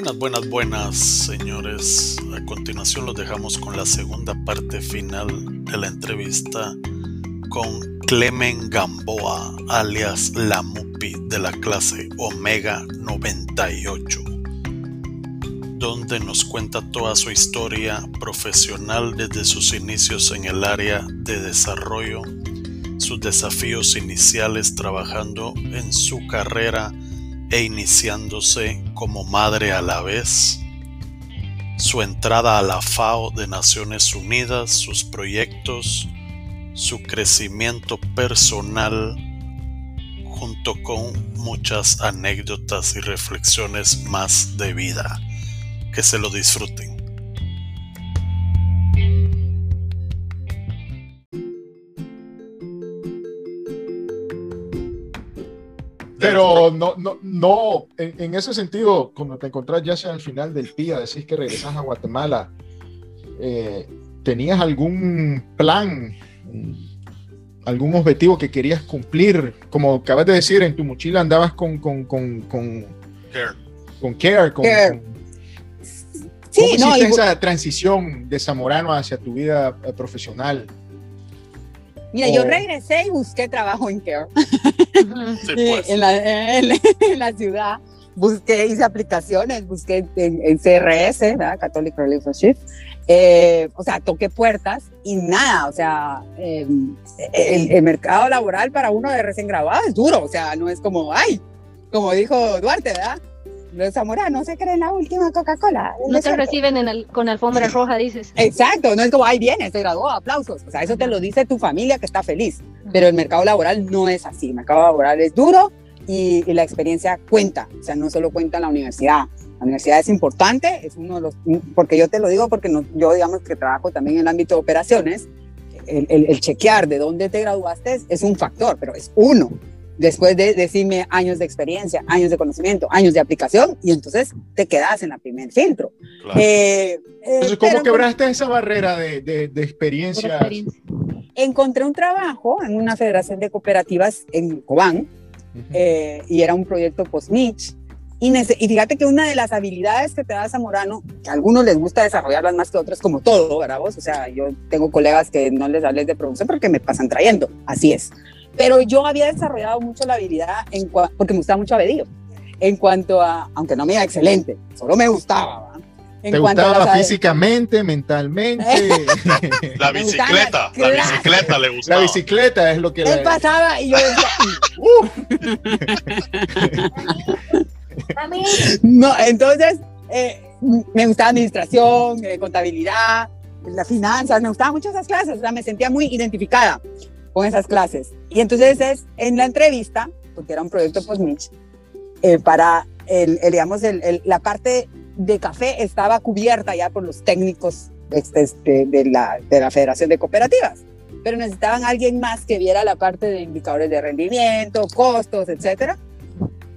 Buenas, buenas, buenas, señores. A continuación los dejamos con la segunda parte final de la entrevista con Clemen Gamboa, alias La Mupi de la clase Omega 98, donde nos cuenta toda su historia profesional desde sus inicios en el área de desarrollo, sus desafíos iniciales trabajando en su carrera e iniciándose como madre a la vez, su entrada a la FAO de Naciones Unidas, sus proyectos, su crecimiento personal, junto con muchas anécdotas y reflexiones más de vida. Que se lo disfruten. Pero no, no, no, en, ese sentido, cuando te encontrás ya sea al final del día, decís que regresas a Guatemala, eh, ¿tenías algún plan, algún objetivo que querías cumplir? Como acabas de decir, en tu mochila andabas con, con, con, con care, con, care, con, sí, ¿Cómo hiciste esa transición de Zamorano hacia tu vida profesional? Mira, yo regresé y busqué trabajo en Care. pues. en, la, en, la, ciudad. Busqué, hice aplicaciones, busqué en, CRS, ¿verdad? Catholic Relief eh, o sea, toqué puertas y nada, o sea, em, el, el, mercado laboral para uno de recién graduado es duro, o sea, no es como, ay, como dijo Duarte, ¿verdad? Los zamoranos se creen la última Coca-Cola. No te reciben con alfombra roja, dices. Exacto, no es como, ahí viene, se graduó, aplausos. O sea, eso te lo dice tu familia que está feliz. Pero el mercado laboral no es así. El mercado laboral es duro y, la experiencia cuenta. O sea, no solo cuenta en la universidad. La universidad es importante, es uno de los, porque yo te lo digo porque no, yo digamos que trabajo también en el ámbito de operaciones, el, el chequear de dónde te graduaste es un factor, pero es uno después de decirme años de experiencia, años de conocimiento, años de aplicación, y entonces te quedas en la primer filtro. Eh, eh, entonces, ¿cómo quebraste esa barrera de, de, experiencia? Encontré un trabajo en una federación de cooperativas en Cobán, eh, y era un proyecto post-niche. Y, y, fíjate que una de las habilidades que te da Zamorano, que a algunos les gusta desarrollarlas más que a otros, como todo, ¿verdad vos? O sea, yo tengo colegas que no les hables de producción porque me pasan trayendo, así es. Pero yo había desarrollado mucho la habilidad en porque me gustaba mucho Abedillo. En cuanto a, aunque no me iba excelente, solo me gustaba. En ¿Te gustaba físicamente, mentalmente? la bicicleta, la bicicleta le gustaba. La bicicleta es lo que... Él pasaba y yo decía... no, entonces eh, me gustaba administración, eh, contabilidad, las finanzas, me gustaban mucho esas clases, o sea, me sentía muy identificada con esas clases. Y entonces es en la entrevista, porque era un proyecto post eh, para, el, digamos, el, la parte de café estaba cubierta ya por los técnicos este, este, de, la, de la Federación de Cooperativas, pero necesitaban alguien más que viera la parte de indicadores de rendimiento, costos, etcétera.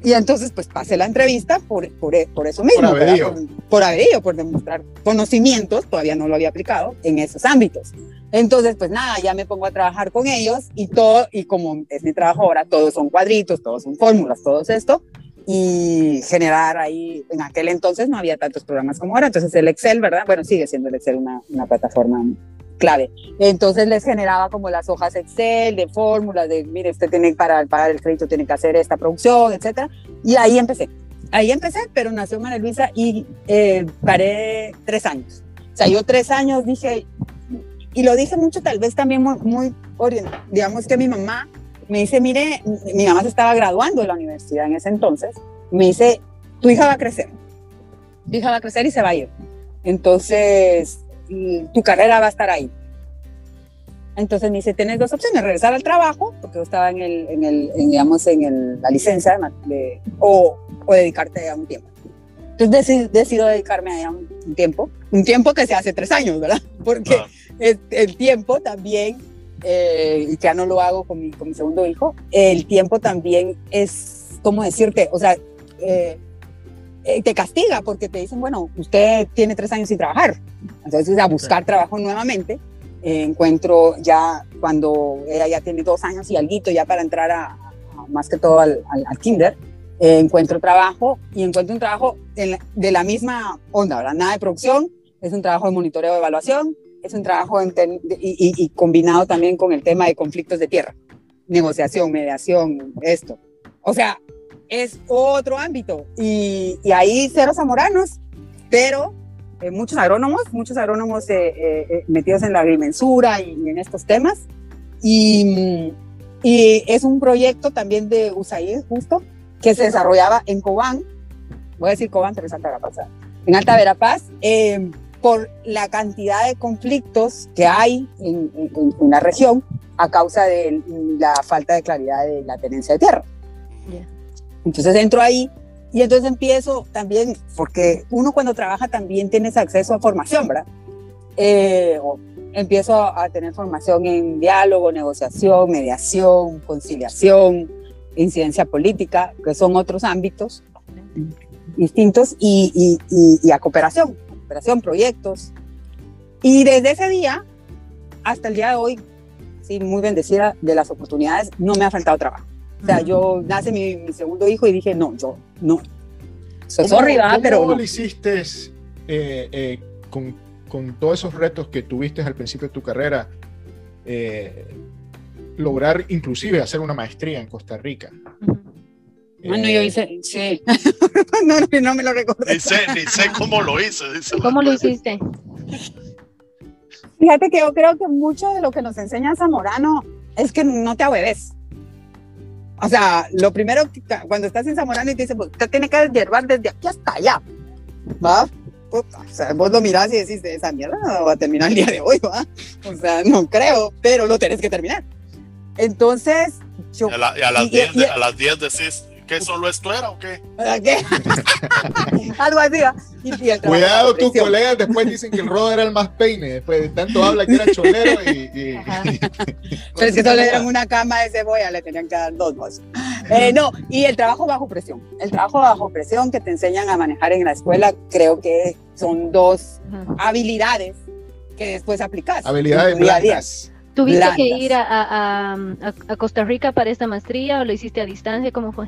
Y entonces, pues pasé la entrevista por, por, por eso mismo. Por averío. Por, por por demostrar conocimientos, todavía no lo había aplicado, en esos ámbitos. Entonces, pues nada, ya me pongo a trabajar con ellos y todo, y como es mi trabajo ahora, todos son cuadritos, todos son fórmulas, todo esto, y generar ahí, en aquel entonces no había tantos programas como ahora, entonces el Excel, ¿verdad? Bueno, sigue siendo el Excel una, una plataforma clave. Entonces les generaba como las hojas Excel de fórmulas, de, mire, usted tiene para pagar el crédito, tiene que hacer esta producción, etcétera, y ahí empecé. Ahí empecé, pero nació María Luisa y eh, paré tres años. O sea, yo tres años dije, y lo dije mucho tal vez también muy, muy digamos que mi mamá me dice, mire, mi mamá se estaba graduando de la universidad en ese entonces, me dice, tu hija va a crecer, tu hija va a crecer y se va a ir. Entonces, tu carrera va a estar ahí. Entonces me dice, tienes dos opciones, regresar al trabajo, porque yo estaba en, el, en, el, digamos, en la licencia, de, o, o, dedicarte a un tiempo. Entonces decido dedicarme a un, tiempo, un tiempo que se hace tres años, ¿verdad? Porque el, tiempo también, eh, y ya no lo hago con mi, con mi segundo hijo, el tiempo también es, ¿cómo decirte? O sea, eh, eh, te castiga porque te dicen, bueno, usted tiene tres años sin trabajar. Entonces, a buscar trabajo nuevamente. encuentro ya cuando ella ya tiene dos años y algo ya para entrar a, más que todo al, al, kinder, eh, encuentro trabajo y encuentro un trabajo de la misma onda, ¿verdad? Nada de producción, es un trabajo de monitoreo de evaluación, es un trabajo y, y, combinado también con el tema de conflictos de tierra, negociación, mediación, esto. O sea, es otro ámbito y, y ahí cero zamoranos, pero eh, muchos agrónomos, muchos agrónomos eh, eh, metidos en la agrimensura y, en estos temas. Y, es un proyecto también de USAID, justo, que se desarrollaba en Cobán, voy a decir Cobán, pero es Alta Verapaz, en Alta Verapaz, por la cantidad de conflictos que hay en, en, la región a causa de la falta de claridad de la tenencia de tierra. Entonces entro ahí y entonces empiezo también, porque uno cuando trabaja también tienes acceso a formación, ¿verdad? Eh, empiezo a tener formación en diálogo, negociación, mediación, conciliación, incidencia política, que son otros ámbitos distintos, y, y, a cooperación, cooperación, proyectos. Y desde ese día hasta el día de hoy, sí, muy bendecida de las oportunidades, no me ha faltado trabajo. O sea, yo nace mi, segundo hijo y dije, no, yo no. Soy sorry, pero. ¿Cómo lo hiciste eh, eh, con, con, todos esos retos que tuviste al principio de tu carrera? Eh, lograr inclusive hacer una maestría en Costa Rica. Bueno, yo hice, sí. no, no, me lo recuerdo. Ni sé, ni sé cómo lo hice. ¿Cómo lo hiciste? Fíjate que yo creo que mucho de lo que nos enseña Zamorano es que no te ahueves. O sea, lo primero, que, cuando estás en Zamorano y te dicen, pues, usted tiene que deshiervar desde aquí hasta allá, ¿va? o sea, vos lo mirás y decís, esa mierda no va a terminar el día de hoy, ¿va? O sea, no creo, pero lo tenés que terminar. Entonces, yo... Y a, las 10 decís, ¿Qué solo esto era o qué? ¿Qué? Algo así. Cuidado, tus colegas después dicen que el rodo era el más peine. Después de tanto habla que era cholero y. Pero es que solo eran una cama de cebolla, le tenían que dar dos bolsas. Eh, no, y el trabajo bajo presión. El trabajo bajo presión que te enseñan a manejar en la escuela, creo que son dos habilidades que después aplicas. Habilidades blandas. ¿Tuviste que ir a, a, a, Costa Rica para esta maestría o lo hiciste a distancia? ¿Cómo fue?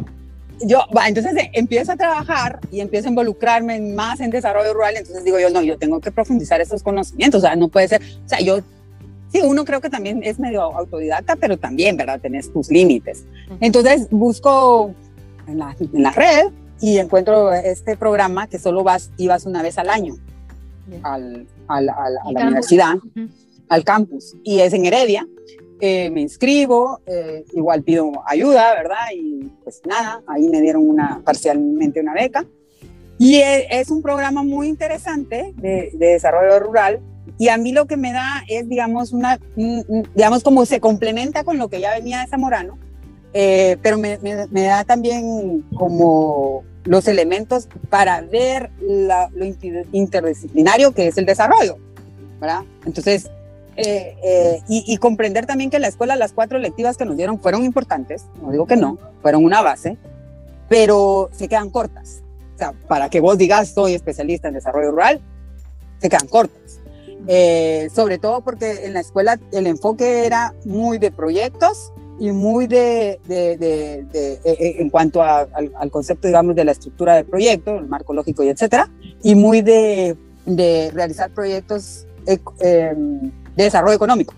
Yo, entonces eh, empiezo a trabajar y empiezo a involucrarme más en desarrollo rural, entonces digo yo, no, yo tengo que profundizar esos conocimientos, o sea, no puede ser, o sea, yo, sí, uno creo que también es medio autodidacta, pero también, ¿verdad? Tenés tus límites. Entonces busco en la, en la red y encuentro este programa que solo vas, ibas una vez al año al, al, a la universidad, al campus, y es en Heredia. Eh, me inscribo, eh, igual pido ayuda, ¿verdad? Y pues nada, ahí me dieron una, parcialmente una beca. Y e, es, un programa muy interesante de, desarrollo rural y a mí lo que me da es, digamos, una, digamos, como se complementa con lo que ya venía de Zamorano, eh, pero me, me, da también como los elementos para ver lo interdisciplinario que es el desarrollo, ¿verdad? Entonces, eh, eh, y, comprender también que en la escuela las cuatro lectivas que nos dieron fueron importantes, no digo que no, fueron una base, pero se quedan cortas. O sea, para que vos digas soy especialista en desarrollo rural, se quedan cortas. Eh, sobre todo porque en la escuela el enfoque era muy de proyectos y muy de, de, de, en cuanto al, al, concepto, digamos, de la estructura del proyecto, el marco lógico y etcétera, y muy de, realizar proyectos em, de desarrollo económico,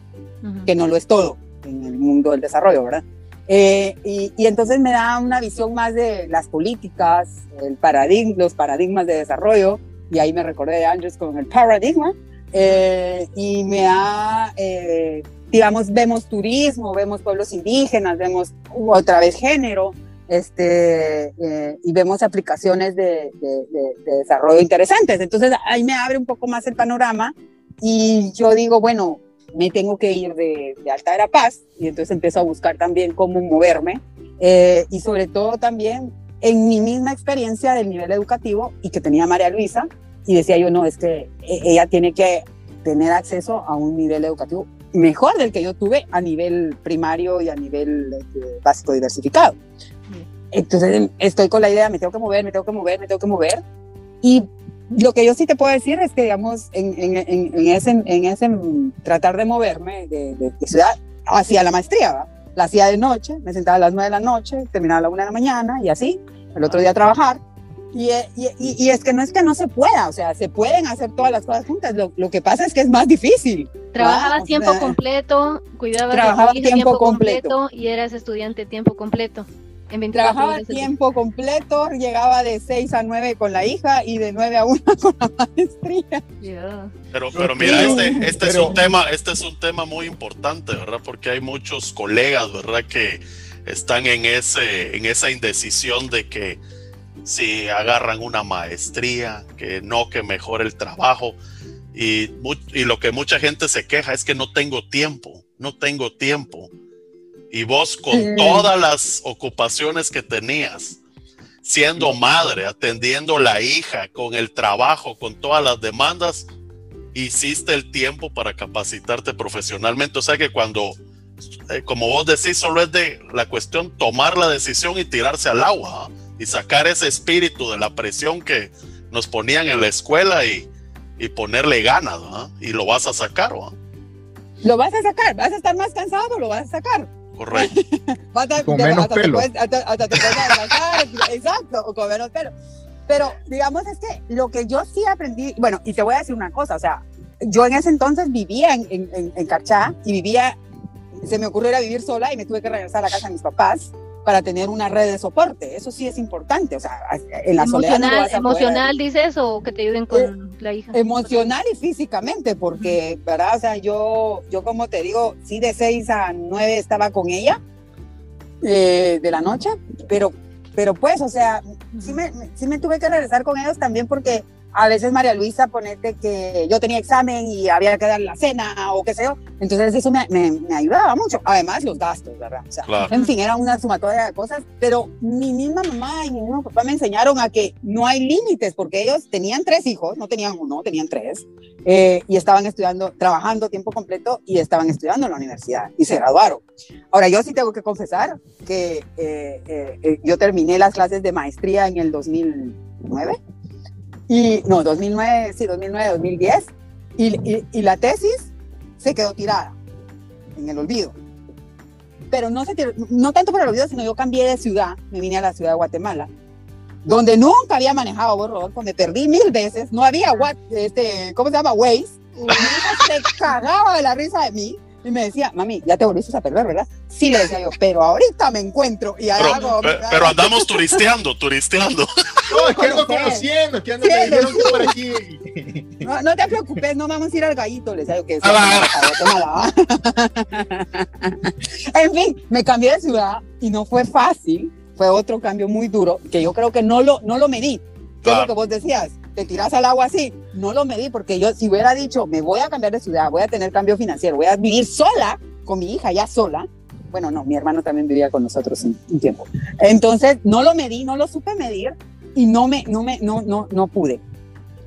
que no lo es todo en el mundo del desarrollo, ¿verdad? Eh, y, y, entonces me da una visión más de las políticas, el paradigma, los paradigmas de desarrollo, y ahí me recordé de Andrés con el paradigma, eh, y me da, eh, digamos, vemos turismo, vemos pueblos indígenas, vemos otra vez género, este, y vemos aplicaciones de, de, de, desarrollo interesantes. Entonces ahí me abre un poco más el panorama y yo digo, bueno, me tengo que ir de, de Alta Paz y entonces empiezo a buscar también cómo moverme eh, y sobre todo también en mi misma experiencia del nivel educativo y que tenía María Luisa y decía yo, no, es que e, ella tiene que tener acceso a un nivel educativo mejor del que yo tuve a nivel primario y a nivel este, básico diversificado. Entonces estoy con la idea, me tengo que mover, me tengo que mover, me tengo que mover. Y lo que yo sí te puedo decir es que, digamos, en, en, en, ese, en ese tratar de moverme de, de, ciudad hacia la maestría, la hacía de noche, me sentaba a las nueve de la noche, terminaba a la una de la mañana y así, el otro día a trabajar. Y, y, y, es que no es que no se pueda, o sea, se pueden hacer todas las cosas juntas. Lo, lo que pasa es que es más difícil. Trabajabas tiempo completo, cuidabas trabajaba tiempo, tiempo completo, completo y eras estudiante tiempo completo. Trabajaba tiempo completo, llegaba de 6 a 9 con la hija y de 9 a 1 con la maestría. Pero, pero mira, este, este, es un tema, este es un tema muy importante, ¿verdad? Porque hay muchos colegas, ¿verdad? Que están en, ese, en esa indecisión de que si agarran una maestría, que no, que mejore el trabajo. Y, y lo que mucha gente se queja es que no tengo tiempo, no tengo tiempo. Y vos con todas las ocupaciones que tenías, siendo madre, atendiendo la hija, con el trabajo, con todas las demandas, hiciste el tiempo para capacitarte profesionalmente. O sea que cuando, eh, como vos decís, solo es de la cuestión tomar la decisión y tirarse al agua ¿ah? y sacar ese espíritu de la presión que nos ponían en la escuela y, y ponerle ganas, ¿ah? y lo vas a sacar. ¿ah? Lo vas a sacar, vas a estar más cansado, lo vas a sacar. Correcto. con menos pelo. exacto, o con menos pelo. Pero digamos es que lo que yo sí aprendí, bueno, y te voy a decir una cosa, o sea, yo en ese entonces vivía en, en, en Carchá y vivía, se me ocurrió ir a vivir sola y me tuve que regresar a la casa de mis papás para tener una red de soporte. Eso sí es importante. O sea, en la emocional, emocional dices o que te ayuden con eh, la hija. Emocional y físicamente, porque, ¿verdad? O sea, yo, yo como te digo, sí de 6 a 9 estaba con ella eh, de la noche, pero, pero pues, o sea, sí me, sí me tuve que regresar con ellos también porque a veces María Luisa, ponete que yo tenía examen y había que dar la cena o qué sé yo. Entonces eso me, me, ayudaba mucho. Además los gastos, ¿verdad? O sea, En fin, era una sumatoria de cosas, pero mi misma mamá y mi mismo papá me enseñaron a que no hay límites porque ellos tenían tres hijos, no tenían uno, tenían tres, eh, y estaban estudiando, trabajando tiempo completo y estaban estudiando en la universidad y se graduaron. Ahora, yo sí tengo que confesar que eh, eh, yo terminé las clases de maestría en el 2009 y no, 2009, sí, 2009, 2010. Y, y, la tesis se quedó tirada en el olvido. Pero no, se no tanto por el olvido, sino yo cambié de ciudad, me vine a la ciudad de Guatemala, donde nunca había manejado Rodolfo, me perdí mil veces, no había, este, ¿cómo se llama? Waze. Y se cagaba de la risa de mí y me decía, mami, ya te volviste a perder, ¿verdad? Sí, le decía yo, pero ahorita me encuentro y pero, pero, andamos turisteando, turisteando. No, es que ando conociendo, que ando por aquí. No, no, te preocupes, no vamos a ir al gallito, le decía yo que es. Ah, en fin, me cambié de ciudad y no fue fácil, fue otro cambio muy duro que yo creo que no lo, no lo medí. ¿Qué es lo que vos decías? te tiras al agua así. No lo medí porque yo si hubiera dicho, me voy a cambiar de ciudad, voy a tener cambio financiero, voy a vivir sola con mi hija ya sola. Bueno, no, mi hermano también vivía con nosotros un, tiempo. Entonces, no lo medí, no lo supe medir y no me, no me, no, no, no pude.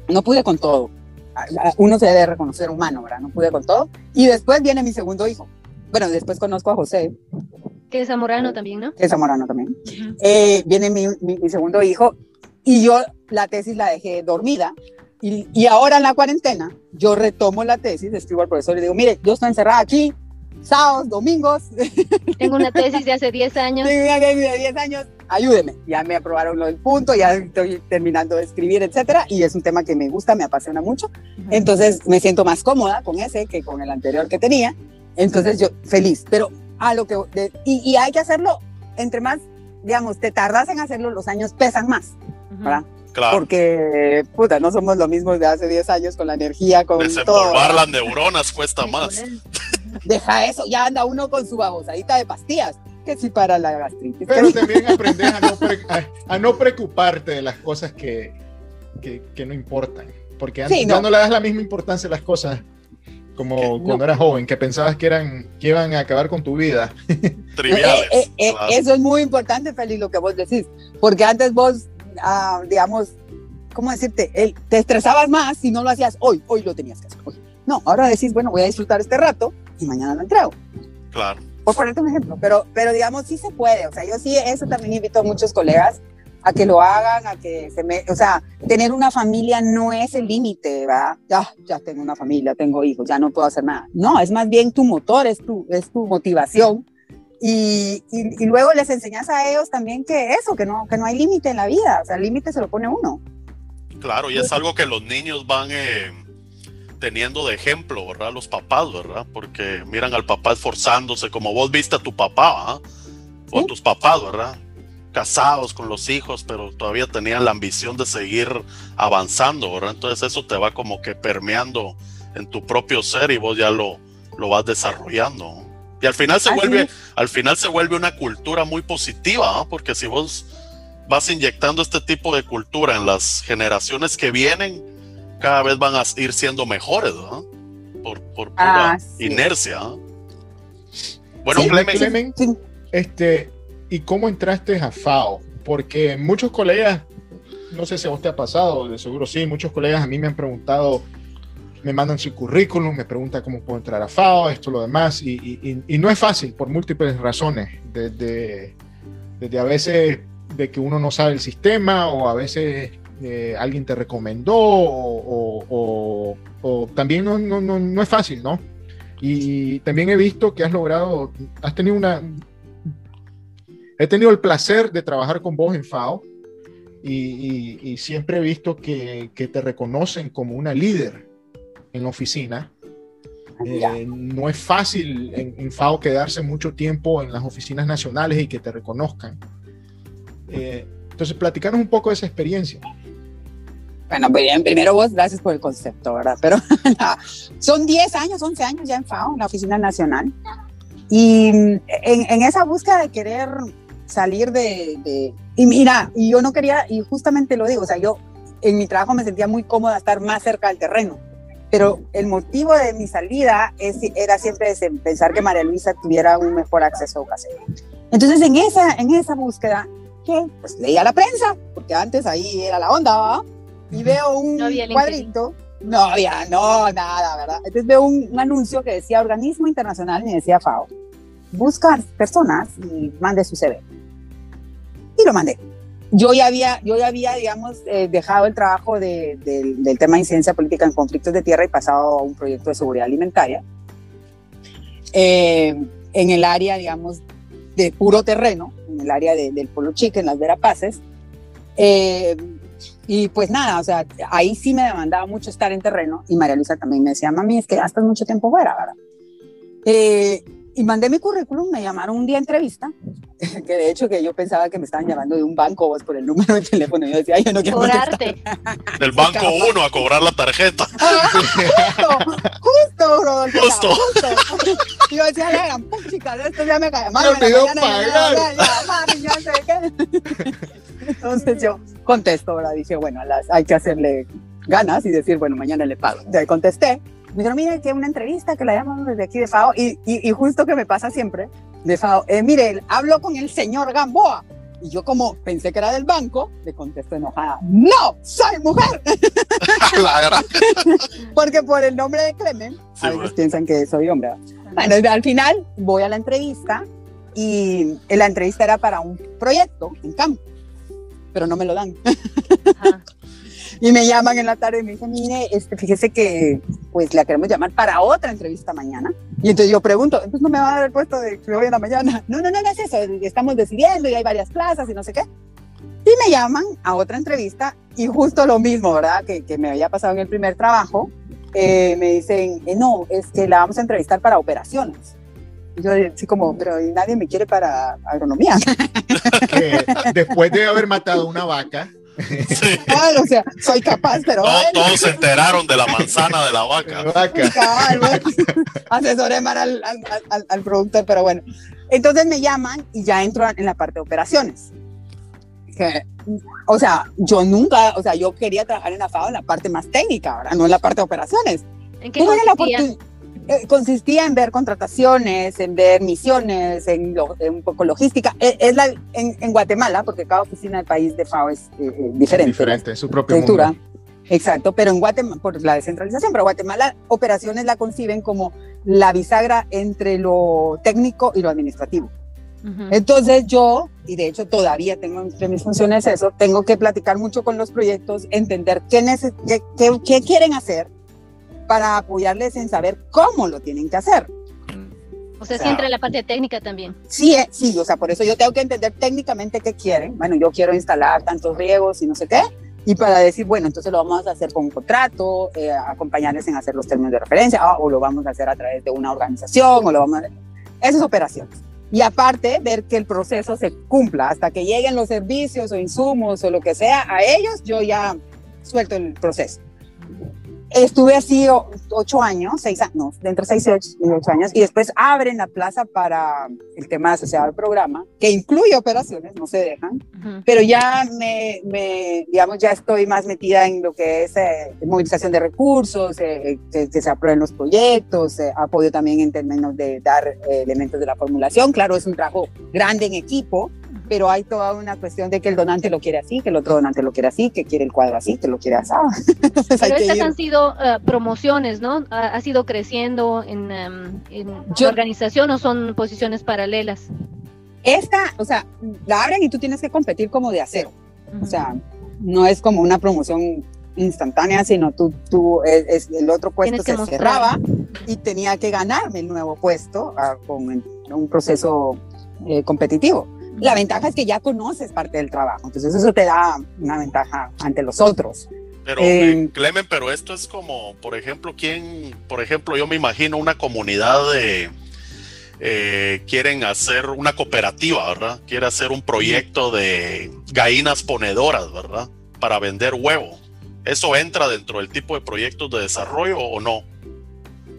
No pude con todo. Uno se debe reconocer humano, ¿verdad? No pude con todo. Y después viene mi segundo hijo. Bueno, después conozco a José. Que es zamorano también, ¿no? Que es zamorano también. Eh, viene mi, mi segundo hijo y yo la tesis la dejé dormida. Y, y, ahora en la cuarentena, yo retomo la tesis, escribo al profesor y digo, mire, yo estoy encerrada aquí, sábados, domingos. Tengo una tesis de hace 10 años. Tengo una tesis de 10 años, ayúdeme. Ya me aprobaron lo del punto, ya estoy terminando de escribir, etcétera, y es un tema que me gusta, me apasiona mucho. Entonces me siento más cómoda con ese que con el anterior que tenía. Entonces yo feliz, pero a lo que y, y hay que hacerlo entre más, digamos, te tardas en hacerlo, los años pesan más. ¿verdad? Claro. Porque, puta, no somos lo mismo de hace 10 años con la energía, con todo. las neuronas cuesta más. Deja eso, ya anda uno con su babosadita de pastillas, que sí para la gastritis. Pero también aprendes a no, preocuparte de las cosas que, que, no importan. Porque antes no. le das la misma importancia a las cosas como cuando eras joven, que pensabas que eran que iban a acabar con tu vida. Triviales. Eh, eh, eh, eso es muy importante, Feliz, lo que vos decís, porque antes vos digamos, ¿cómo decirte? El, te estresabas más si no lo hacías hoy, hoy lo tenías que hacer. Hoy. No, ahora decís, bueno, voy a disfrutar este rato y mañana lo entrego. Claro. Por ponerte un ejemplo, pero, pero digamos, sí se puede. O sea, yo sí, eso también invito a muchos colegas a que lo hagan, a que se me, o sea, tener una familia no es el límite, ¿verdad? Ya, ya tengo una familia, tengo hijos, ya no puedo hacer nada. No, es más bien tu motor, es tu, es tu motivación Y, y, y, luego les enseñas a ellos también que eso, que no, que no hay límite en la vida, o sea, el límite se lo pone uno. Claro, y es algo que los niños van eh, teniendo de ejemplo, ¿verdad? Los papás, ¿verdad? Porque miran al papá esforzándose, como vos viste a tu papá, ¿ah? o a tus papás, ¿verdad? Casados con los hijos, pero todavía tenían la ambición de seguir avanzando, ¿verdad? Entonces eso te va como que permeando en tu propio ser y vos ya lo, lo vas desarrollando. Y al final se vuelve, al final se vuelve una cultura muy positiva, ¿no? porque si vos vas inyectando este tipo de cultura en las generaciones que vienen, cada vez van a ir siendo mejores, ¿no? Por, por pura inercia. Bueno, Clemen, este, ¿y cómo entraste a FAO? Porque muchos colegas, no sé si a vos te ha pasado, de seguro sí, muchos colegas a mí me han preguntado me mandan su currículum, me preguntan cómo puedo entrar a FAO, esto, lo demás, y, y, no es fácil por múltiples razones, desde, desde, a veces de que uno no sabe el sistema o a veces eh, alguien te recomendó o, también no, no, no, no, es fácil, ¿no? Y, también he visto que has logrado, has tenido una... He tenido el placer de trabajar con vos en FAO y, siempre he visto que, que te reconocen como una líder en oficina. Eh, no es fácil en, FAO quedarse mucho tiempo en las oficinas nacionales y que te reconozcan. Eh, entonces, platicanos un poco de esa experiencia. Bueno, bien, primero vos, gracias por el concepto, ¿verdad? Pero son 10 años, 11 años ya en FAO, en la oficina nacional. Y en, en esa búsqueda de querer salir de, de, Y mira, y yo no quería, y justamente lo digo, o sea, yo en mi trabajo me sentía muy cómoda estar más cerca del terreno pero el motivo de mi salida es, era siempre pensar que María Luisa tuviera un mejor acceso a educación. Entonces, en esa, en esa búsqueda, ¿qué? Pues leía la prensa, porque antes ahí era la onda, ¿va? Y veo un cuadrito. No había, no, nada, ¿verdad? Entonces veo un, un, anuncio que decía Organismo Internacional y decía FAO. Busca personas y mande su CV. Y lo mandé yo ya había, yo ya había digamos, eh, dejado el trabajo de, del tema de incidencia política en conflictos de tierra y pasado a un proyecto de seguridad alimentaria. Eh, en el área, digamos, de puro terreno, en el área del Polo Chique, en las Verapaces. Eh, y pues nada, o sea, ahí sí me demandaba mucho estar en terreno y María Luisa también me decía, mami, es que ya estás mucho tiempo fuera, ¿verdad? Eh, y mandé mi currículum, me llamaron un día a entrevista, que de hecho que yo pensaba que me estaban llamando de un banco o por el número de teléfono. Y yo decía, yo no quiero Cobrarte. Del banco uno a cobrar la tarjeta. justo, justo, Rodolfo. Justo. justo. Y yo decía, la gran puchica, esto ya me cae. Mami, me pagar. Sé qué. Entonces yo contesto, ¿verdad? Dije, bueno, las, hay que hacerle ganas y decir, bueno, mañana le pago. Ya contesté me dijeron, mire, que una entrevista que la llamamos desde aquí de FAO, y, y, justo que me pasa siempre de FAO, eh, mire, hablo con el señor Gamboa. Y yo como pensé que era del banco, le contesto enojada, no, soy mujer. Porque por el nombre de Clemen, a veces piensan que soy hombre. Bueno, al final voy a la entrevista y la entrevista era para un proyecto en campo, pero no me lo dan. Y me llaman en la tarde y me dicen, mire, este, fíjese que pues la queremos llamar para otra entrevista mañana. Y entonces yo pregunto, entonces no me va a dar el puesto de que voy en la mañana. No, no, no, no es eso, estamos decidiendo y hay varias plazas y no sé qué. Y me llaman a otra entrevista y justo lo mismo, ¿verdad? Que, que me había pasado en el primer trabajo. Eh, me dicen, eh, no, es que la vamos a entrevistar para operaciones. Y yo así como, pero nadie me quiere para agronomía. después de haber matado una vaca, o sea, soy capaz, pero. Todos, se enteraron de la manzana de la vaca. asesoré mal al, al, productor, pero bueno. Entonces me llaman y ya entro en la parte de operaciones. o sea, yo nunca, o sea, yo quería trabajar en la FAO en la parte más técnica, ¿verdad? No en la parte de operaciones. ¿En qué consistía? Eh, consistía en ver contrataciones, en ver misiones, en, un poco logística. E, es, la, en, Guatemala, porque cada oficina del país de FAO es eh, eh, diferente. Diferente, su propia cultura. Exacto, pero en Guatemala, por la descentralización, pero Guatemala operaciones la conciben como la bisagra entre lo técnico y lo administrativo. Entonces yo, y de hecho todavía tengo entre mis funciones eso, tengo que platicar mucho con los proyectos, entender qué, qué, qué, qué quieren hacer, para apoyarles en saber cómo lo tienen que hacer. O sea, sí entra en la parte técnica también. Sí, eh, sí, o sea, por eso yo tengo que entender técnicamente qué quieren. Bueno, yo quiero instalar tantos riegos y no sé qué. Y para decir, bueno, entonces lo vamos a hacer con un contrato, eh, acompañarles en hacer los términos de referencia, ah, o lo vamos a hacer a través de una organización, o lo vamos a hacer. Esas operaciones. Y aparte, ver que el proceso se cumpla hasta que lleguen los servicios o insumos o lo que sea a ellos, yo ya suelto el proceso. Estuve así ocho años, seis años, dentro de seis y ocho, años, y después abren la plaza para el tema asociado al programa, que incluye operaciones, no se dejan, pero ya me, me, digamos, ya estoy más metida en lo que es eh, movilización de recursos, eh, que, que, se aprueben los proyectos, eh, apoyo también en términos de dar elementos de la formulación. Claro, es un trabajo grande en equipo, pero hay toda una cuestión de que el donante lo quiere así, que el otro donante lo quiere así, que quiere el cuadro así, que lo quiere así. pero estas han sido uh, promociones, ¿no? Ha, ha, sido creciendo en, um, en Yo, la organización o son posiciones paralelas. Esta, o sea, la abren y tú tienes que competir como de acero. Uh -huh. O sea, no es como una promoción instantánea, sino tú, tú es, es el otro puesto se mostrar. cerraba y tenía que ganarme el nuevo puesto uh, con un proceso eh, competitivo. La ventaja es que ya conoces parte del trabajo, entonces eso te da una ventaja ante los otros. Pero, eh, Clemen, pero esto es como, por ejemplo, ¿quién, por ejemplo, yo me imagino una comunidad de, eh, quieren hacer una cooperativa, ¿verdad? Quiere hacer un proyecto de gallinas ponedoras, ¿verdad? Para vender huevo. ¿Eso entra dentro del tipo de proyectos de desarrollo o no?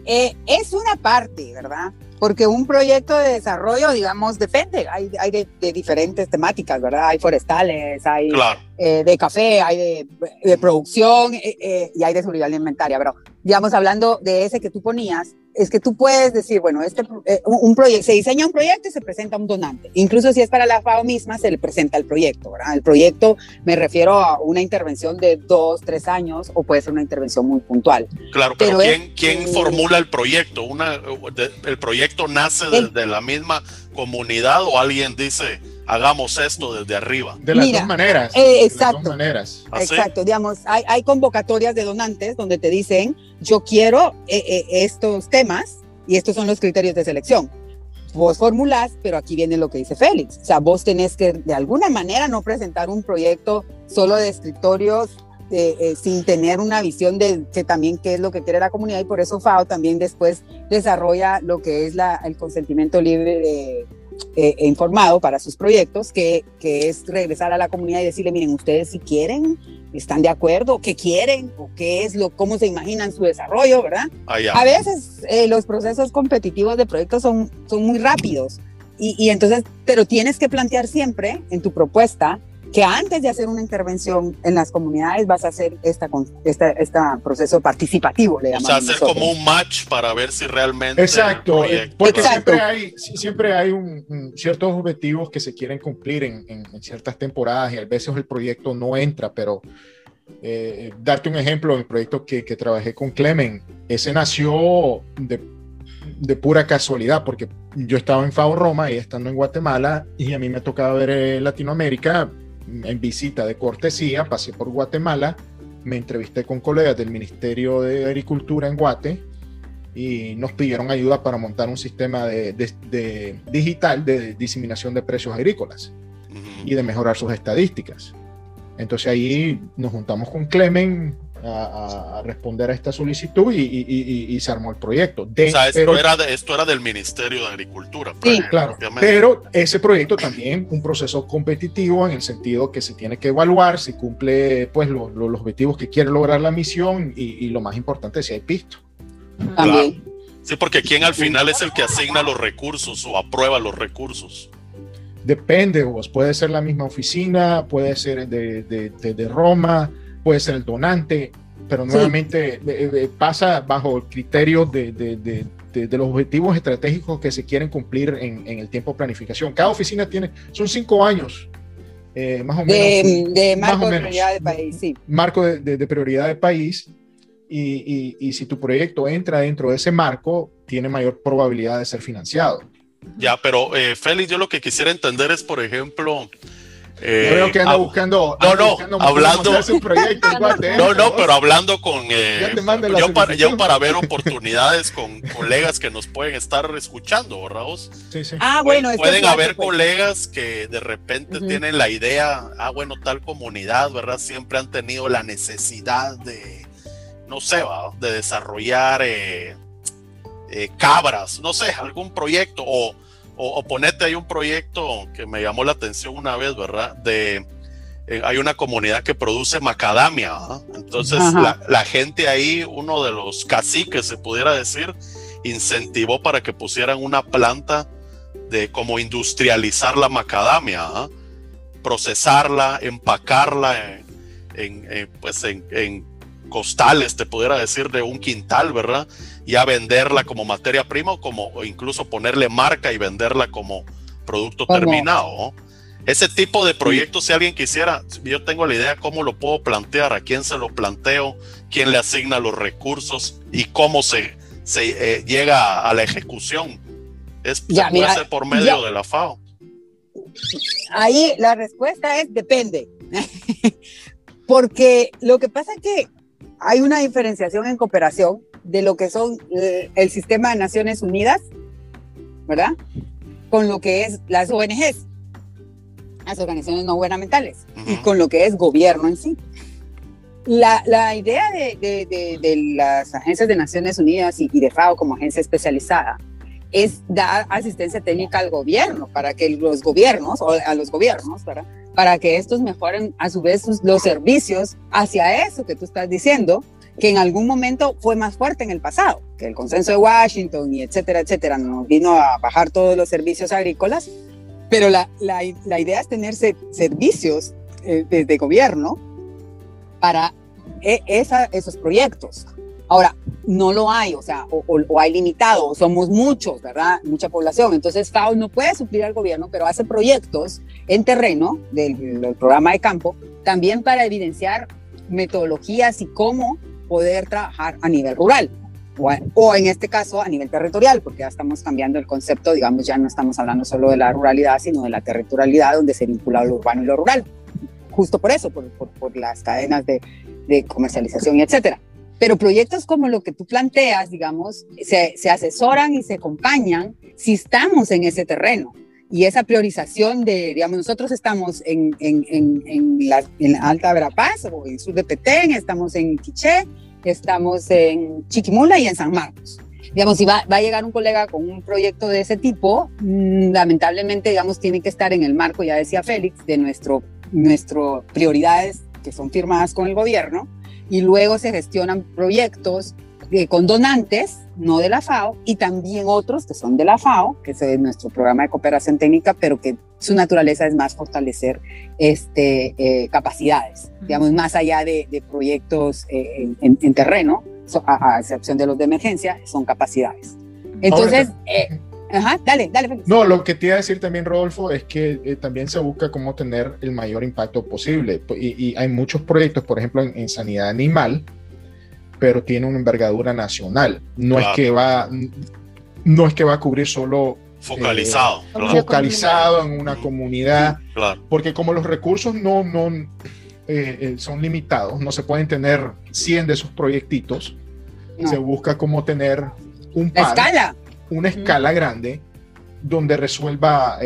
Eh, es una parte, ¿verdad? Porque un proyecto de desarrollo, digamos, depende, hay, hay de, de, diferentes temáticas, ¿verdad? Hay forestales, hay claro. eh, de café, hay de, de producción eh, eh, y hay de seguridad alimentaria, pero digamos, hablando de ese que tú ponías, es que tú puedes decir, bueno, este, eh, un proyecto, se diseña un proyecto y se presenta un donante. Incluso si es para la FAO misma, se le presenta el proyecto, ¿verdad? El proyecto me refiero a una intervención de dos, tres años o puede ser una intervención muy puntual. Claro, pero, pero ¿quién, es, ¿quién eh, formula el proyecto? Una, de, ¿El proyecto nace el, de, de la misma comunidad o alguien dice, hagamos esto desde arriba. De las Mira, dos maneras. Eh, exacto. De las dos maneras. ¿Ah, exacto. Digamos, hay, hay, convocatorias de donantes donde te dicen, yo quiero eh, eh, estos temas y estos son los criterios de selección. Vos formulás, pero aquí viene lo que dice Félix. O sea, vos tenés que de alguna manera no presentar un proyecto solo de escritorios eh, eh, sin tener una visión de que también qué es lo que quiere la comunidad y por eso FAO también después desarrolla lo que es la, el consentimiento libre de, eh, informado para sus proyectos, que, que, es regresar a la comunidad y decirle, miren, ustedes si quieren, están de acuerdo, qué quieren, o qué es lo, cómo se imaginan su desarrollo, ¿verdad? Ah, a veces eh, los procesos competitivos de proyectos son, son muy rápidos. Y, y entonces, pero tienes que plantear siempre en tu propuesta que antes de hacer una intervención en las comunidades vas a hacer esta, esta, este proceso participativo, le llamamos. O sea, hacer nosotros. como un match para ver si realmente. Exacto, porque Exacto. siempre hay, siempre hay un, un, ciertos objetivos que se quieren cumplir en, en, en, ciertas temporadas y a veces el proyecto no entra, pero eh, darte un ejemplo, el proyecto que, que trabajé con Clemen, ese nació de de pura casualidad, porque yo estaba en FAO Roma y estando en Guatemala, y a mí me tocaba ver eh, Latinoamérica, en visita de cortesía, pasé por Guatemala, me entrevisté con colegas del Ministerio de Agricultura en Guate y nos pidieron ayuda para montar un sistema de, de, de digital de diseminación de precios agrícolas y de mejorar sus estadísticas. Entonces ahí nos juntamos con Clemen, a, a, responder a esta solicitud y, y, y, y, se armó el proyecto. De, o sea, esto, pero, era de, esto era del Ministerio de Agricultura. Sí, claro. Pero ese proyecto también un proceso competitivo en el sentido que se tiene que evaluar si cumple pues lo, lo, los objetivos que quiere lograr la misión y, lo más importante si hay pisto. Claro. Sí, porque quién al final es el que asigna los recursos o aprueba los recursos. Depende, vos puede ser la misma oficina, puede ser de, de, de, de Roma, puede ser el donante, pero nuevamente sí. eh, eh, pasa bajo el criterio de, de, de, de, los objetivos estratégicos que se quieren cumplir en, en, el tiempo de planificación. Cada oficina tiene, son cinco años, eh, más o menos. De, marco de prioridad de país, sí. Marco de, prioridad de país. Y, y, y si tu proyecto entra dentro de ese marco, tiene mayor probabilidad de ser financiado. Ya, pero eh, Félix, yo lo que quisiera entender es, por ejemplo, Eh, Creo que anda buscando. No, no, hablando. no, no, pero hablando con. Eh, yo, para, yo, para, ver oportunidades con colegas que nos pueden estar escuchando, Raúl. Sí, sí. Ah, bueno. Pueden haber pues. colegas que de repente tienen la idea, ah, bueno, tal comunidad, ¿verdad? Siempre han tenido la necesidad de, no sé, ¿va? de desarrollar eh, eh, cabras, no sé, algún proyecto o o, ponete ahí un proyecto que me llamó la atención una vez, ¿verdad? De, eh, hay una comunidad que produce macadamia, entonces la, gente ahí, uno de los caciques, se pudiera decir, incentivó para que pusieran una planta de como industrializar la macadamia, procesarla, empacarla en, pues en, en, costales, te pudiera decir, de un quintal, ¿verdad? y a venderla como materia prima o, como, incluso ponerle marca y venderla como producto terminado. Ese tipo de proyectos, si alguien quisiera, yo tengo la idea cómo lo puedo plantear, a quién se lo planteo, quién le asigna los recursos y cómo se, se eh, llega a la ejecución. Es ya, por medio de la FAO. Ahí la respuesta es depende. Porque lo que pasa es que hay una diferenciación en cooperación de lo que son eh, el sistema de Naciones Unidas, ¿verdad? Con lo que es las ONGs, las organizaciones no gubernamentales, y con lo que es gobierno en sí. La, la idea de, de, de, las agencias de Naciones Unidas y, de FAO como agencia especializada es dar asistencia técnica al gobierno para que los gobiernos, o a los gobiernos, ¿verdad? Para que estos mejoren a su vez los servicios hacia eso que tú estás diciendo, que en algún momento fue más fuerte en el pasado, que el consenso de Washington y etcétera, etcétera, nos vino a bajar todos los servicios agrícolas, pero la, la, la idea es tener servicios eh, de gobierno para e, esa, esos proyectos. Ahora, no lo hay, o sea, o, o, hay limitado, somos muchos, ¿verdad? Mucha población. Entonces, FAO no puede suplir al gobierno, pero hace proyectos en terreno del, del programa de campo, también para evidenciar metodologías y cómo poder trabajar a nivel rural o, en este caso a nivel territorial, porque ya estamos cambiando el concepto, digamos, ya no estamos hablando solo de la ruralidad, sino de la territorialidad donde se vincula lo urbano y lo rural, justo por eso, por, por, las cadenas de, de, comercialización y etcétera. Pero proyectos como lo que tú planteas, digamos, se, se asesoran y se acompañan si estamos en ese terreno y esa priorización de, digamos, nosotros estamos en, en, en, en la, en Alta Verapaz o en sur de Petén, estamos en Quiché, estamos en Chiquimula y en San Marcos. Digamos, si va, va, a llegar un colega con un proyecto de ese tipo, mm, lamentablemente, digamos, tiene que estar en el marco, ya decía Félix, de nuestro, nuestro prioridades que son firmadas con el gobierno, y luego se gestionan proyectos eh, con donantes, no de la FAO, y también otros que son de la FAO, que es nuestro programa de cooperación técnica, pero que su naturaleza es más fortalecer este, eh, capacidades, digamos, más allá de, proyectos eh, en, terreno, a, excepción de los de emergencia, son capacidades. Entonces, Ajá, dale, dale. No, lo que te iba a decir también, Rodolfo, es que también se busca cómo tener el mayor impacto posible. Y, hay muchos proyectos, por ejemplo, en sanidad animal, pero tiene una envergadura nacional. No es que va, no es que va a cubrir solo focalizado, eh, focalizado en una comunidad, porque como los recursos no, no eh, eh, son limitados, no se pueden tener 100 de esos proyectitos, se busca como tener un escala. Una escala grande donde resuelva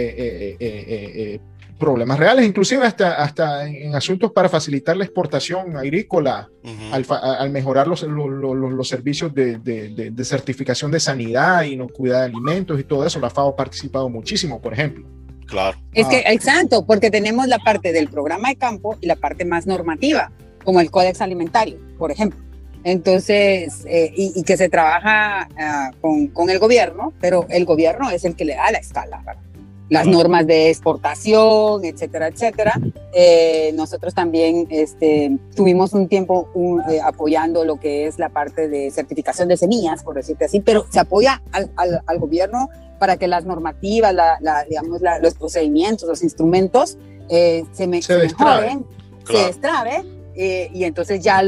problemas reales, inclusive hasta, hasta en, asuntos para facilitar la exportación agrícola, al, mejorar los, los, servicios de, de, certificación de sanidad, y inocuidad de alimentos y todo eso. La FAO ha participado muchísimo, por ejemplo. Claro. Es que, ah. exacto, porque tenemos la parte del programa de campo y la parte más normativa, como el Códex Alimentario, por ejemplo. Entonces, eh, y, que se trabaja ah, con, con, el gobierno, pero el gobierno es el que le da la escala, ¿verdad? las normas de exportación, etcétera, etcétera. Eh, nosotros también este, tuvimos un tiempo eh, apoyando lo que es la parte de certificación de semillas, por decirte así, pero se apoya al, al, gobierno para que las normativas, la, digamos, los procedimientos, los instrumentos eh, se, me, se, mejoren, se destrabe, y entonces ya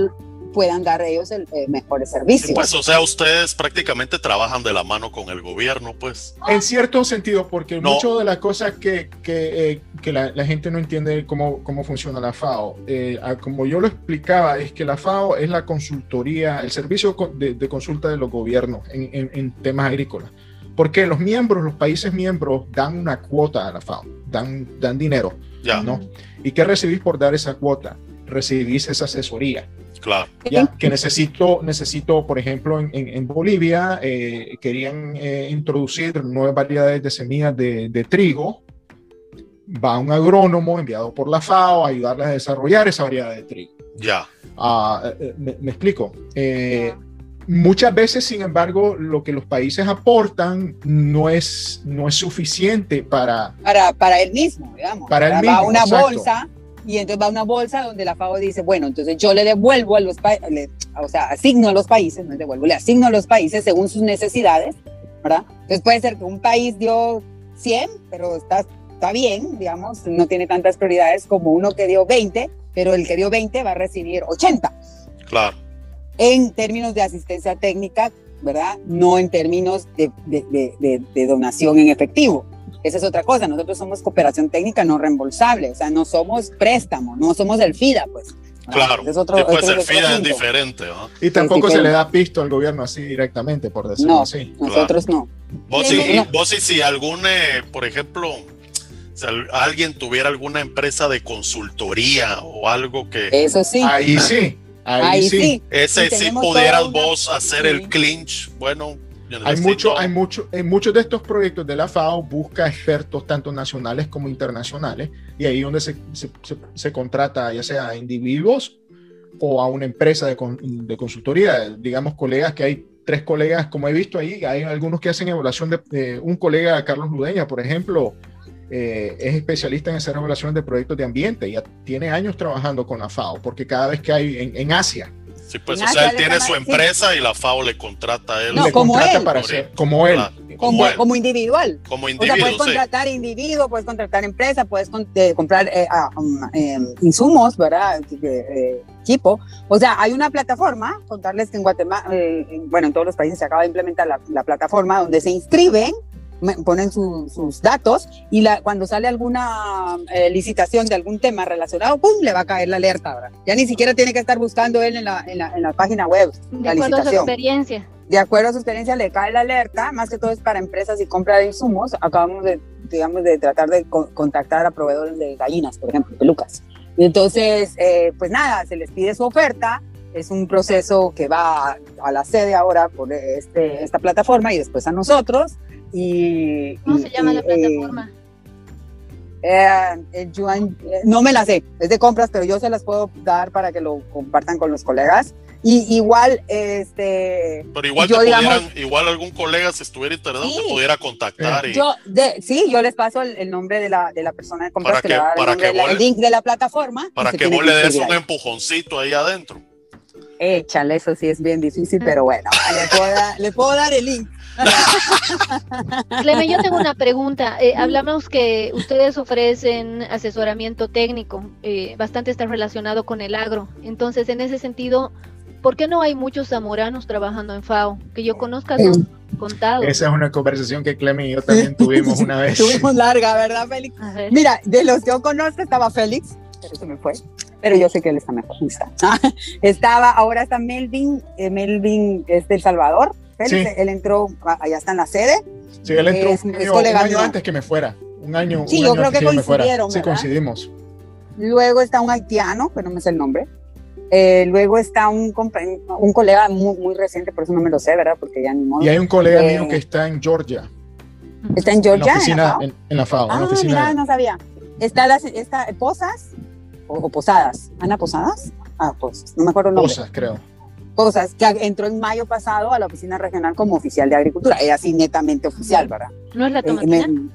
puedan dar ellos el, eh, mejores servicios. pues, o sea, ustedes prácticamente trabajan de la mano con el gobierno, pues. En cierto sentido, porque mucho de las cosas que, que, eh, que la, la, gente no entiende cómo, cómo funciona la FAO, eh, como yo lo explicaba, es que la FAO es la consultoría, el servicio de, de consulta de los gobiernos en, en, en temas agrícolas. Porque los miembros, los países miembros dan una cuota a la FAO, dan, dan dinero, ya. ¿no? ¿Y qué recibís por dar esa cuota? Recibís esa asesoría. Claro. Ya, que necesito, necesito, por ejemplo, en, en, en Bolivia eh, querían eh, introducir nuevas variedades de semillas de, de, trigo. Va un agrónomo enviado por la FAO a ayudarles a desarrollar esa variedad de trigo. Ya. Uh, me, me, explico. Eh, muchas veces, sin embargo, lo que los países aportan no es, no es suficiente para... Para, para él mismo, digamos. Para él mismo, va una exacto. bolsa y entonces va una bolsa donde la FAO dice, bueno, entonces yo le devuelvo a los países, o sea, asigno a los países, no devuelvo, le asigno a los países según sus necesidades, ¿verdad? Entonces puede ser que un país dio 100, pero está, está bien, digamos, no tiene tantas prioridades como uno que dio 20, pero el que dio 20 va a recibir 80. Claro en términos de asistencia técnica, ¿verdad? No en términos de, de, de, de, donación en efectivo. Esa es otra cosa. Nosotros somos cooperación técnica no reembolsable, o sea, no somos préstamo, no somos el FIDA, pues. Claro, es otro, después el FIDA es diferente. ¿no? Y tampoco se le da pisto al gobierno así directamente, por decirlo no, así. Nosotros claro. no. Vos, y, no. vos y si algún, eh, por ejemplo, si alguien tuviera alguna empresa de consultoría o algo que... Eso sí. Ahí sí. Ahí, Ahí sí. sí. Ese sí pudieras una... vos hacer sí. el clinch, bueno. Hay mucho, hay mucho, en muchos de estos proyectos de la FAO busca expertos tanto nacionales como internacionales y ahí donde se, se, se, se contrata ya sea a individuos o a una empresa de, de, consultoría, digamos colegas que hay tres colegas, como he visto ahí, hay algunos que hacen evaluación de, de un colega, Carlos Ludeña, por ejemplo, eh, es especialista en hacer evaluaciones de proyectos de ambiente, ya tiene años trabajando con la FAO, porque cada vez que hay en, en Asia. Sí, pues, o sea, él tiene su empresa sí. y la FAO le contrata a él. No, le como contrata él. para ser, como él. Como, Como él. como individual. Como individuo, O sea, puedes sí. contratar individuo, puedes contratar empresa, puedes con- eh, comprar eh, ah, um, eh, insumos, ¿verdad? Eh, eh, equipo. O sea, hay una plataforma, contarles que en Guatemala, eh, en- bueno, en todos los países se acaba de implementar la, la plataforma donde se inscriben, ponen su- sus datos y la, cuando sale alguna eh, licitación de algún tema relacionado, ¡pum!, le va a caer la alerta, ¿verdad? Ya ni siquiera tiene que estar buscando él en la, en la, en la página web De la acuerdo a su licitación experiencia. de acuerdo a su experiencia le cae la alerta, más que todo es para empresas y compra de insumos. Acabamos de, digamos, de tratar de co contactar a proveedores de gallinas, por ejemplo, pelucas. Y entonces, eh, pues nada, se les pide su oferta. Es un proceso que va a, a la sede ahora por este, esta plataforma y después a nosotros. Y, ¿Cómo y- se llama y, la plataforma? eh, eh, Yuan- eh, no me la sé, es de compras, pero yo se las puedo dar para que lo compartan con los colegas. Y igual, este, Pero igual, Yo, digamos- igual algún colega, si estuviera interesado, Sí. te pudiera contactar. y, Yo, de, sí, yo les paso el, el nombre de la, de la persona de compras Para que, que- le va a dar el, para nombre que de la- vos el le- link de la plataforma. para que vos le des un empujoncito ahí adentro. Échale, eso sí es bien difícil, pero bueno, le puedo dar, le puedo dar el link. Clemen, yo tengo una pregunta. Eh, hablamos que ustedes ofrecen asesoramiento técnico, eh, bastante está relacionado con el agro. Entonces, en ese sentido, ¿por qué no hay muchos zamoranos trabajando en FAO? Que yo conozca son contados. Esa es una conversación que Clemen y yo también tuvimos una vez. Tuvimos larga, ¿verdad, Félix? Ver. Mira, de los que yo conozco estaba Félix, pero se me fue. Pero yo sé que él está mejor. ahí Está. Estaba, ahora está Melvin, eh, Melvin es del Salvador. Félix, Sí. él entró, ah, allá está en la sede. Sí, él entró Es- un año, un año antes que me fuera. Un año. Sí, un yo año creo que coincidieron, Sí, coincidimos. Luego está un haitiano, pero no me sé el nombre. Eh, luego está un, colega muy, muy reciente, por eso no me lo sé, ¿verdad? Porque ya ni modo. Y hay un colega Eh, mío que está en Georgia. Está en Georgia. en la oficina, en, en la FAO. en Ah, la oficina mira, de- no sabía. Está, las, está Posas o, o Posadas. ¿Ana Posadas? Ah, pues, no me acuerdo el nombre. Cosas, creo. Posas, que entró en mayo pasado a la oficina regional como oficial de agricultura. Ella sí, netamente oficial, ¿verdad? ¿No es la Eh, me-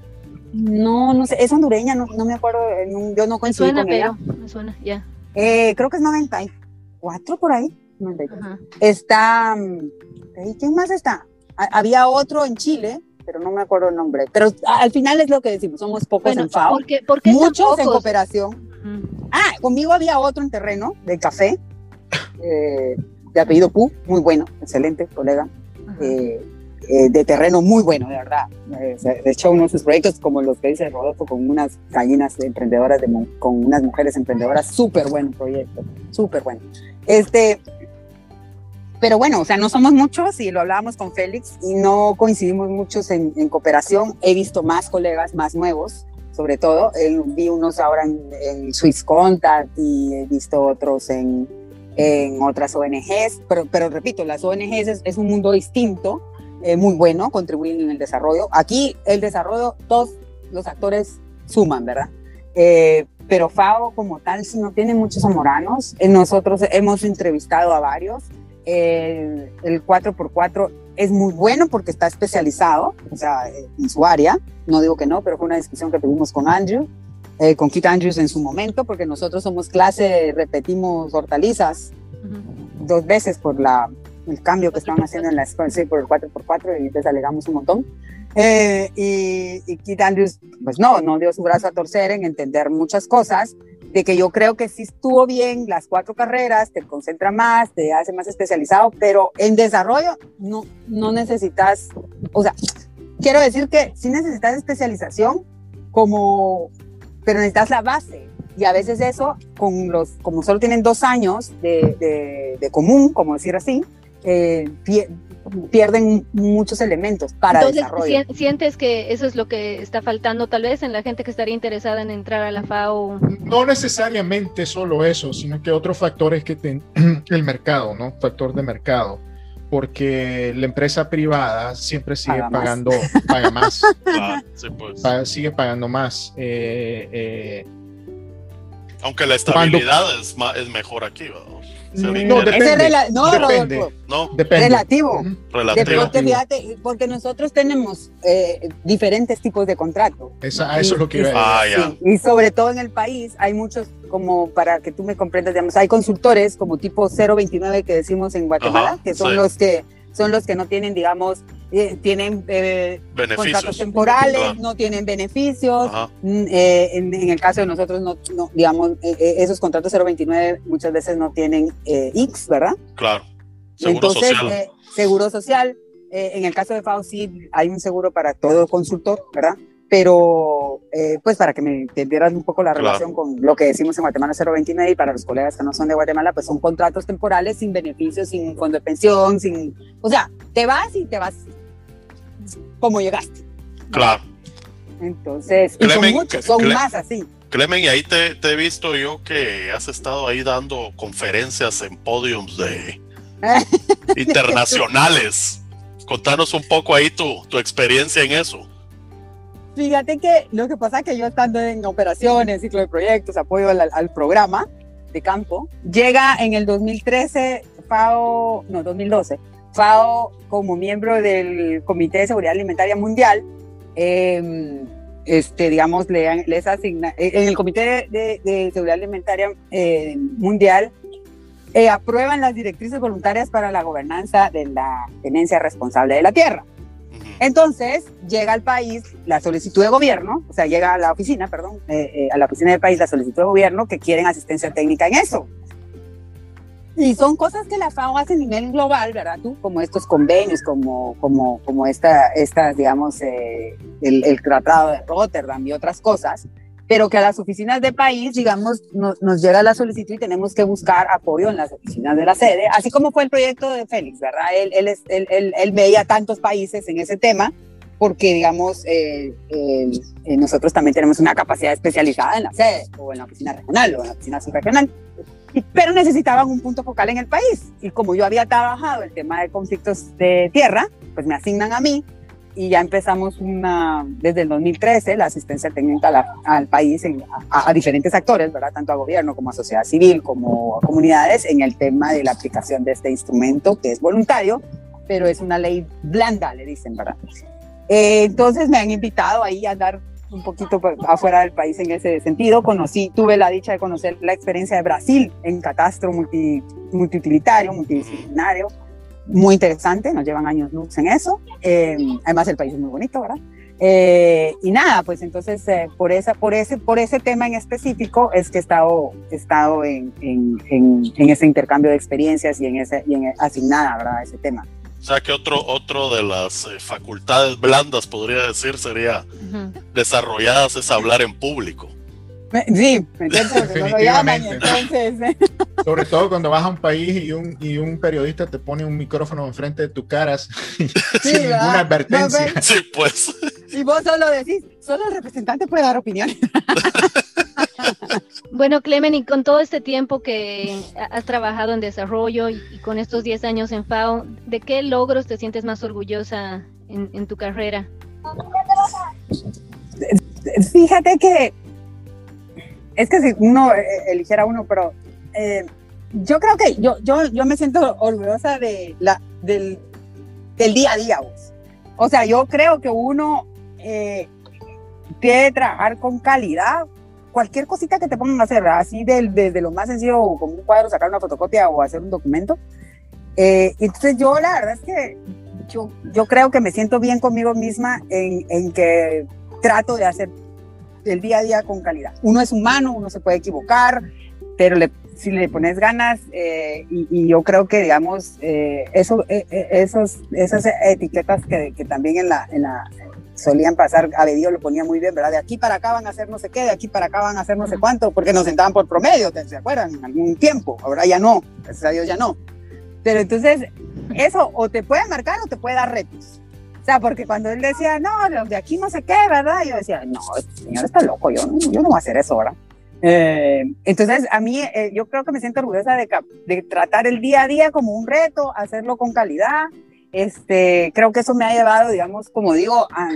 no, no sé, es hondureña, no, no me acuerdo, eh, no- yo no Me coincidí suena, con ella. pero me suena, ya. Eh, creo que es 94 por ahí. 94. Ajá. Está. mm, ¿y ¿Quién más está? Ha- había otro en Chile, pero no me acuerdo el nombre. Pero al final es lo que decimos: somos pocos Bueno, en FAO, ¿por qué, por qué tan muchos en cooperación. Ah, conmigo había otro en terreno de café. Eh, de apellido Pu, muy bueno, excelente colega. Eh, eh, de terreno muy bueno, de verdad. Eh, de hecho, uno de sus proyectos, como los que dice Rodolfo, con unas gallinas emprendedoras, de, con unas mujeres emprendedoras, súper buen proyecto, súper bueno. Este, pero bueno, o sea, no somos muchos y lo hablábamos con Félix y no coincidimos muchos en, cooperación. He visto más colegas, más nuevos, sobre todo. vi unos ahora en, en, Swiss Contact y he visto otros en, en otras ONGs, pero, pero repito, las ONGs es, es un mundo distinto eh, muy bueno, contribuir en el desarrollo. Aquí el desarrollo, todos los actores suman, ¿verdad? Eh, pero FAO como tal, si no tiene muchos zamoranos, eh, nosotros hemos entrevistado a varios. el 4x4 es muy bueno porque está especializado, o sea, en su área. No digo que no, pero fue una discusión que tuvimos con Andrew, con Kit Andrews en su momento, porque nosotros somos clase, repetimos hortalizas dos veces por la el cambio que estaban haciendo en la escuela, sí, por el 4x4 y les alegamos un montón. Eh, y, y Keith Andrews, pues no, no dio su brazo a torcer en entender muchas cosas, de que yo creo que sí estuvo bien las cuatro carreras, te concentra más, te hace más especializado, pero en desarrollo no, no necesitas, o sea, quiero decir que sí necesitas especialización como, pero necesitas la base. Y a veces eso, con los, como solo tienen dos años de, de, de común, como decir así, eh, pierden muchos elementos para Entonces, desarrollo. ¿Sientes que eso es lo que está faltando tal vez en la gente que estaría interesada en entrar a la FAO? No necesariamente solo eso, sino que otros factores que el mercado, ¿no? Factor de mercado. Porque la empresa privada siempre sigue pagando, paga más. Ah, pues. sigue pagando más. Eh, eh, Aunque la estabilidad es, es mejor aquí, ¿verdad? No, depende. no, depende. no, depende. Relativo. Relativo. Porque, porque nosotros tenemos eh, diferentes tipos de contratos. Esa, eso es lo que iba a decir. Ah, y sobre todo en el país hay muchos, como para que tú me comprendas, digamos, hay consultores como tipo 029 que decimos en Guatemala, que son los que son los que no tienen, digamos, eh, tienen eh, contratos temporales, no tienen beneficios. Mm, eh, en, el caso de nosotros, no, digamos, esos contratos 029 muchas veces no tienen X, ¿verdad? Claro. Seguro Entonces, social. seguro social. en el caso de FAO sí hay un seguro para todo consultor, ¿verdad? Pero eh, pues para que me entendieran un poco la relación con lo que decimos en Guatemala 029 y para los colegas que no son de Guatemala, pues son contratos temporales sin beneficios, sin fondo de pensión, sin, o sea, te vas y te vas como llegaste. Claro. Entonces, son muchos, son más así. Clemen, y ahí te, te, he visto yo que has estado ahí dando conferencias en podiums de internacionales. Contanos un poco ahí tu, tu experiencia en eso. Fíjate que lo que pasa es que yo estando en operaciones, ciclo de proyectos, apoyo al, programa de campo, llega en el 2013 FAO, no, 2012, FAO como miembro del Comité de Seguridad Alimentaria Mundial, em, este, digamos, le, les asigna, eh, en el Comité de, Seguridad Alimentaria eh, Mundial, eh, aprueban las directrices voluntarias para la gobernanza de la tenencia responsable de la tierra. Entonces, llega al país la solicitud de gobierno, o sea, llega a la oficina, perdón, eh, eh, a la oficina del país la solicitud de gobierno que quieren asistencia técnica en eso. Y son cosas que la FAO hace a nivel global, ¿verdad? Tú, como estos convenios, como, como, como esta, estas, digamos, eh, el, el, Tratado de Rotterdam y otras cosas pero que a las oficinas de país, digamos, nos llega la solicitud y tenemos que buscar apoyo en las oficinas de la sede, así como fue el proyecto de Félix, ¿verdad? Él, él, él, él, él veía tantos países en ese tema, porque, digamos, eh, eh, nosotros también tenemos una capacidad especializada en la sede, o en la oficina regional, o en la oficina subregional, pero necesitaban un punto focal en el país. Y como yo había trabajado el tema de conflictos de tierra, pues me asignan a mí y ya empezamos una, desde el 2013 la asistencia técnica al país a, diferentes actores, ¿verdad? tanto a gobierno como a sociedad civil, como a comunidades, en el tema de la aplicación de este instrumento que es voluntario, pero es una ley blanda, le dicen, ¿verdad? Eh, entonces me han invitado ahí a andar un poquito afuera del país en ese sentido. Conocí, tuve la dicha de conocer la experiencia de Brasil en catastro multi, multiutilitario, multidisciplinario, muy interesante, nos llevan años luz en eso. Eh, además, el país es muy bonito, ¿verdad? Eh, y nada, pues entonces eh, por, esa, por, ese, por ese tema en específico es que he estado, he estado en, en, en, ese intercambio de experiencias y en ese y en asignada, ¿verdad? Ese tema. O sea que otro, otro de las facultades blandas, podría decir, sería desarrolladas es hablar en público. Sí, Definitivamente. Sobre todo cuando vas a un país y un, y un periodista te pone un micrófono enfrente de tu cara sin ninguna advertencia. sí, pues. Y vos solo decís, solo el representante puede dar opiniones. Bueno, Clemen, y con todo este tiempo que has trabajado en desarrollo y, con estos 10 años en FAO, ¿de qué logros te sientes más orgullosa en, en tu carrera? Fíjate que es que si uno eh, eligiera uno, pero eh, yo creo que yo, yo, yo me siento orgullosa de la, del, del día a día. O sea, yo creo que uno eh, que trabajar con calidad. Cualquier cosita que te pongan a hacer, así desde lo más sencillo, como un cuadro, sacar una fotocopia o hacer un documento. entonces yo la verdad es que yo, yo creo que me siento bien conmigo misma en, en que trato de hacer el día a día con calidad. Uno es humano, uno se puede equivocar, pero si le pones ganas, eh, y, yo creo que, digamos, eh, eso, eh, esos, esas etiquetas que, que, también en la, en la solían pasar, a Bedio lo ponía muy bien, ¿verdad? De aquí para acá van a hacer no sé qué, de aquí para acá van a hacer no sé cuánto, porque nos sentaban por promedio, ¿se acuerdan? En algún tiempo, ahora ya no, gracias a Dios ya no. Pero entonces, eso o te puede marcar o te puede dar retos. O sea, porque cuando él decía, no, de aquí no sé qué, ¿verdad? Yo decía, no, este señor está loco, yo no, yo no voy a hacer eso, ¿verdad? Eh, entonces, a mí, eh, yo creo que me siento orgullosa de, de, tratar el día a día como un reto, hacerlo con calidad. Este, creo que eso me ha llevado, digamos, como digo, a,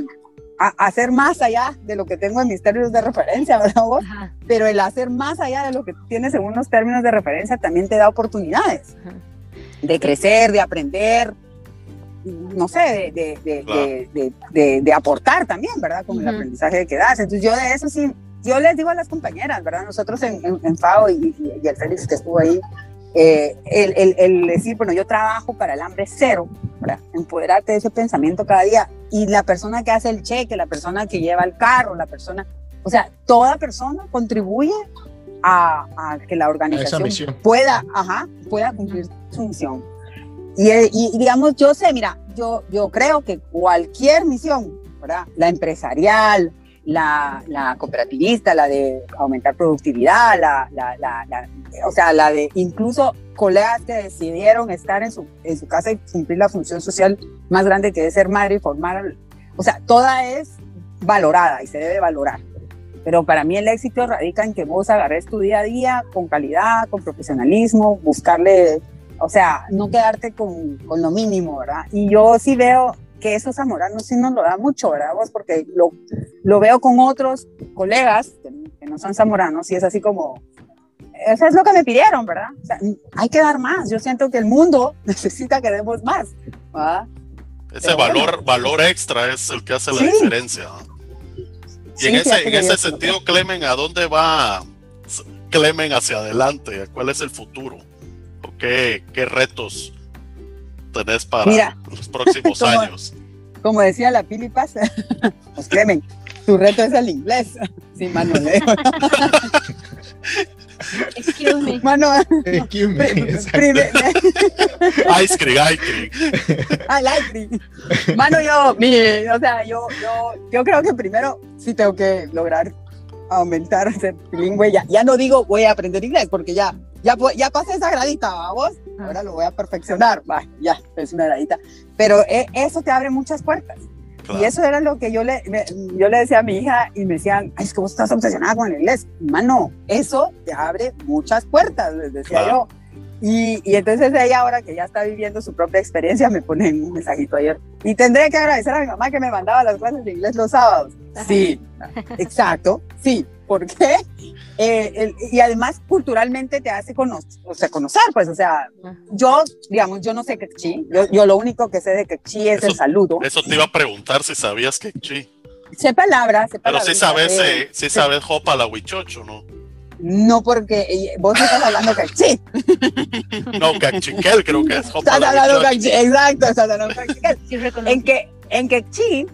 a hacer más allá de lo que tengo en mis términos de referencia, ¿verdad? Vos? Pero el hacer más allá de lo que tienes según los términos de referencia también te da oportunidades de crecer, de aprender, no sé, de, de, aportar también, ¿verdad? Con el aprendizaje que das. Entonces yo de eso sí, yo les digo a las compañeras, ¿verdad? Nosotros en, en, FAO y, y, el Félix que estuvo ahí, eh, el, el, decir, bueno, yo trabajo para el hambre cero, ¿verdad? Empoderarte de ese pensamiento cada día. Y la persona que hace el cheque, la persona que lleva el carro, la persona, o sea, toda persona contribuye a, a que la organización pueda, ajá, pueda cumplir su misión. Y, digamos, yo sé, mira, yo, yo creo que cualquier misión, ¿verdad? La empresarial, la, la cooperativista, la de aumentar productividad, la, la, la, o sea, la de incluso colegas que decidieron estar en su, en su casa y cumplir la función social más grande que es ser madre y formar, o sea, toda es valorada y se debe valorar. Pero para mí el éxito radica en que vos agarres tu día a día con calidad, con profesionalismo, buscarle o sea, no quedarte con, con, lo mínimo, ¿verdad? Y yo sí veo que eso Zamorano sí nos lo da mucho, ¿verdad? Vos? Porque lo, lo veo con otros colegas que, no son zamoranos y es así como, eso es lo que me pidieron, ¿verdad? O sea, hay que dar más. Yo siento que el mundo necesita que demos más. ¿verdad? Ese valor, valor extra es el que hace la diferencia. Y en ese, en ese sentido, Clemen, ¿a dónde va Clemen hacia adelante? ¿Cuál es el futuro? Qué, retos tenés para los próximos años? Como decía la Pili Paz, pues Clemen, tu reto es el inglés. Sí, Manuel. Excuse me. Mano, Excuse me. Ice cream, ice cream. Ah, ice cream. Mano, yo, mire, o sea, yo, yo, yo creo que primero sí tengo que lograr aumentar, ser bilingüe. Ya, ya no digo voy a aprender inglés, porque ya ya, ya pasé esa gradita, vamos, ahora lo voy a perfeccionar, va, ya, es una gradita. Pero eh, eso te abre muchas puertas. Y eso era lo que yo le, yo le decía a mi hija y me decían, Ay, es que vos estás obsesionada con el inglés. Mano, eso te abre muchas puertas, les decía yo. Y, y, entonces ella ahora que ya está viviendo su propia experiencia me pone un mensajito ayer. Y tendré que agradecer a mi mamá que me mandaba las clases de inglés los sábados. Sí, exacto, sí. ¿Por qué? Eh, y además culturalmente te hace conocer, o sea, conocer, pues, o sea, yo, digamos, yo no sé quechí, yo, yo lo único que sé de quechí es el saludo. Eso te iba a preguntar si sabías quechí. Sé palabras, sé palabras. Pero sí sabes, eh, sí sabes jopa la huichocho, ¿no? no porque eh, vos estás hablando cachí. No, cachiquel creo que es. Estás hablando cachí, exacto, estás hablando cachiquel. en que en quechí,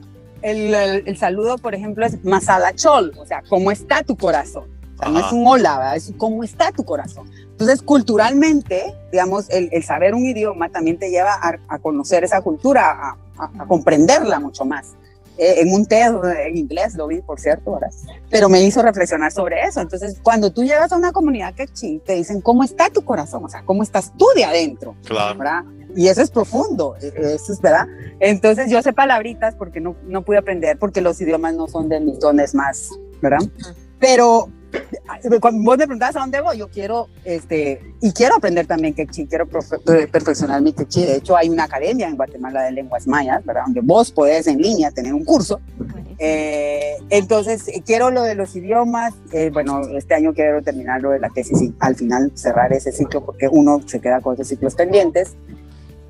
el, el, saludo, por ejemplo, es masalachol, o sea, ¿cómo está tu corazón? O sea, no es un hola, ¿verdad? es cómo está tu corazón. Entonces, culturalmente, digamos, el, el saber un idioma también te lleva a, a conocer esa cultura, a, a, a comprenderla mucho más. Eh, en un TED en inglés, lo vi, por cierto, ahora, pero me hizo reflexionar sobre eso. Entonces, cuando tú llegas a una comunidad que te dicen, ¿cómo está tu corazón? O sea, ¿cómo estás tú de adentro? Claro. ¿verdad? Y eso es profundo, e, eso es verdad. Entonces, yo sé palabritas porque no, no pude aprender, porque los idiomas no son de mis dones más, ¿verdad? Pero cuando vos me preguntabas a dónde voy, yo quiero, este, y quiero aprender también quechí, quiero eh, perfeccionar mi quechí. De hecho, hay una academia en Guatemala de lenguas mayas, ¿verdad? Donde vos podés en línea tener un curso. Eh, entonces, quiero lo de los idiomas. Eh, bueno, este año quiero terminar lo de la tesis y al final cerrar ese ciclo porque uno se queda con esos ciclos pendientes.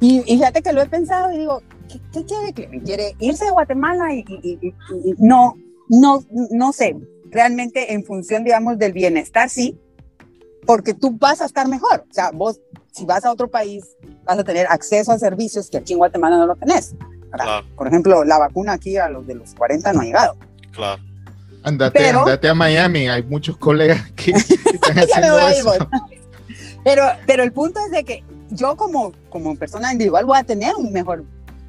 Y, y fíjate que lo he pensado y digo, ¿qué, qué quiere? ¿Quiere irse a Guatemala? Y, y, y no, no, no sé, realmente en función, digamos, del bienestar, sí, porque tú vas a estar mejor. O sea, vos, si vas a otro país, vas a tener acceso a servicios que aquí en Guatemala no lo tenés. Claro. Por ejemplo, la vacuna aquí a los de los 40 no ha llegado. Claro. Andate, pero, andate a Miami, hay muchos colegas que, que están haciendo eso. Pero, pero el punto es de que yo como, como persona individual voy a tener un mejor,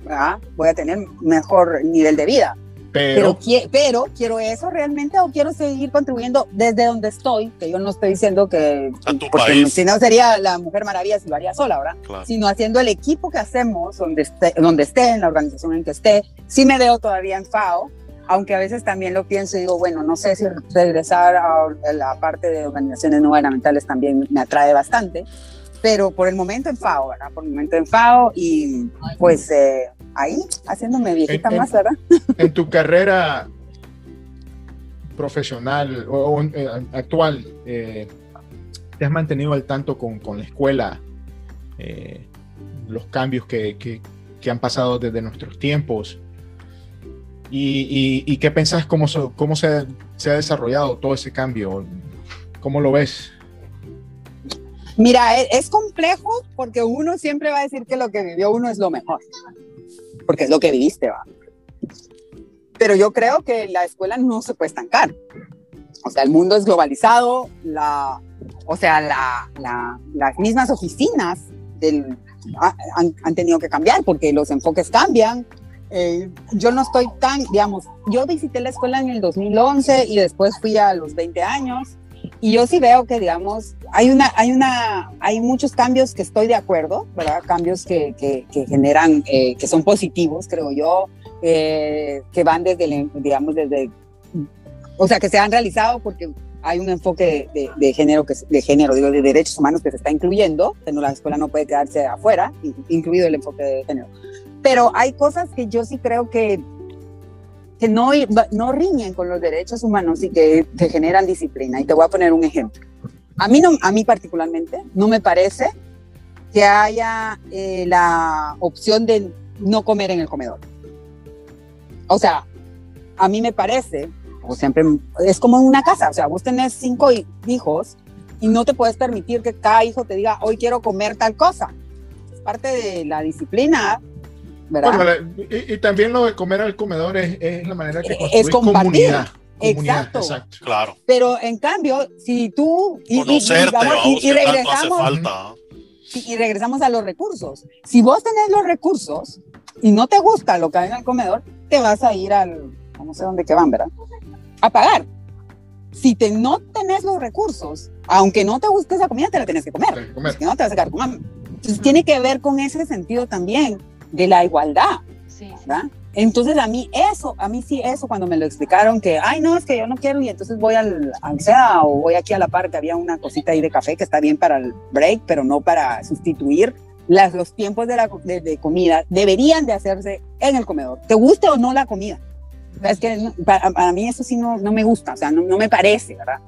¿verdad? voy a tener mejor nivel de vida. Pero, pero, pero, quiero eso realmente o quiero seguir contribuyendo desde donde estoy, que yo no estoy diciendo que, a tu porque país. si no sería la Mujer Maravilla si lo haría sola, ¿verdad? Claro. Sino haciendo el equipo que hacemos donde esté, donde esté, en la organización en que esté. Sí me veo todavía en FAO, aunque a veces también lo pienso y digo, bueno, no sé si regresar a la parte de organizaciones no gubernamentales también me atrae bastante, pero por el momento en FAO, ¿verdad? Por el momento en FAO y pues eh, ahí haciéndome viejita En- en- más, ¿verdad? en tu carrera profesional o, o, eh, actual, eh, ¿te has mantenido al tanto con, con la escuela? eh, los cambios que, que- que han pasado desde nuestros tiempos. ¿Y, y- y qué pensás cómo, so- cómo se, se ha desarrollado todo ese cambio? ¿Cómo lo ves? Mira, e- es, complejo porque uno siempre va a decir que lo que vivió uno es lo mejor, porque es lo que viviste, va. Pero yo creo que la escuela no se puede estancar. O sea, el mundo es globalizado, la, o sea, la, la- las mismas oficinas del, ha- han, han tenido que cambiar porque los enfoques cambian. Eh, yo no estoy tan, digamos, yo visité la escuela en el 2011 y después fui a los 20 años y yo sí veo que, digamos, hay una, hay una, hay muchos cambios que estoy de acuerdo, ¿verdad? Cambios que, que, que generan, eh, que son positivos, creo yo, eh, que van desde, digamos, desde, o sea, que se han realizado porque hay un enfoque de, de, de género, que, de género, digo, de derechos humanos que se está incluyendo, no, la escuela no puede quedarse afuera, incluido el enfoque de género. Pero hay cosas que yo sí creo que que no, no riñen con los derechos humanos y que, que, generan disciplina. Y te voy a poner un ejemplo. A mí, no, a mí particularmente no me parece que haya eh, la opción de no comer en el comedor. O sea, a mí me parece, o siempre, es como en una casa, o sea, vos tenés cinco hijos y no te puedes permitir que cada hijo te diga, hoy quiero comer tal cosa. Es parte de la disciplina bueno, y, y, también lo de comer al comedor es, es la manera que es comunidad. Comunidad, exacto. exacto. Claro. Pero en cambio, si tú y, Conocerte, y, y, y regresamos falta. y regresamos a los recursos. Si vos tenés los recursos y no te gusta lo que hay en el comedor, te vas a ir al no sé dónde que van, ¿verdad? A pagar. Si te, no tenés los recursos, aunque no te guste esa comida, te la tenés que comer. Que comer. Si no, te vas a quedar con hambre. Entonces, tiene que ver con ese sentido también de la igualdad. Sí. ¿verdad? Entonces a mí eso, a mí sí eso cuando me lo explicaron que, ay no, es que yo no quiero y entonces voy al, al SEA o voy aquí a la par que había una cosita ahí de café que está bien para el break, pero no para sustituir las, los tiempos de, la, de, de comida, deberían de hacerse en el comedor, te guste o no la comida. Es que para, para mí eso sí no, no me gusta, o sea, no, no me parece, ¿verdad?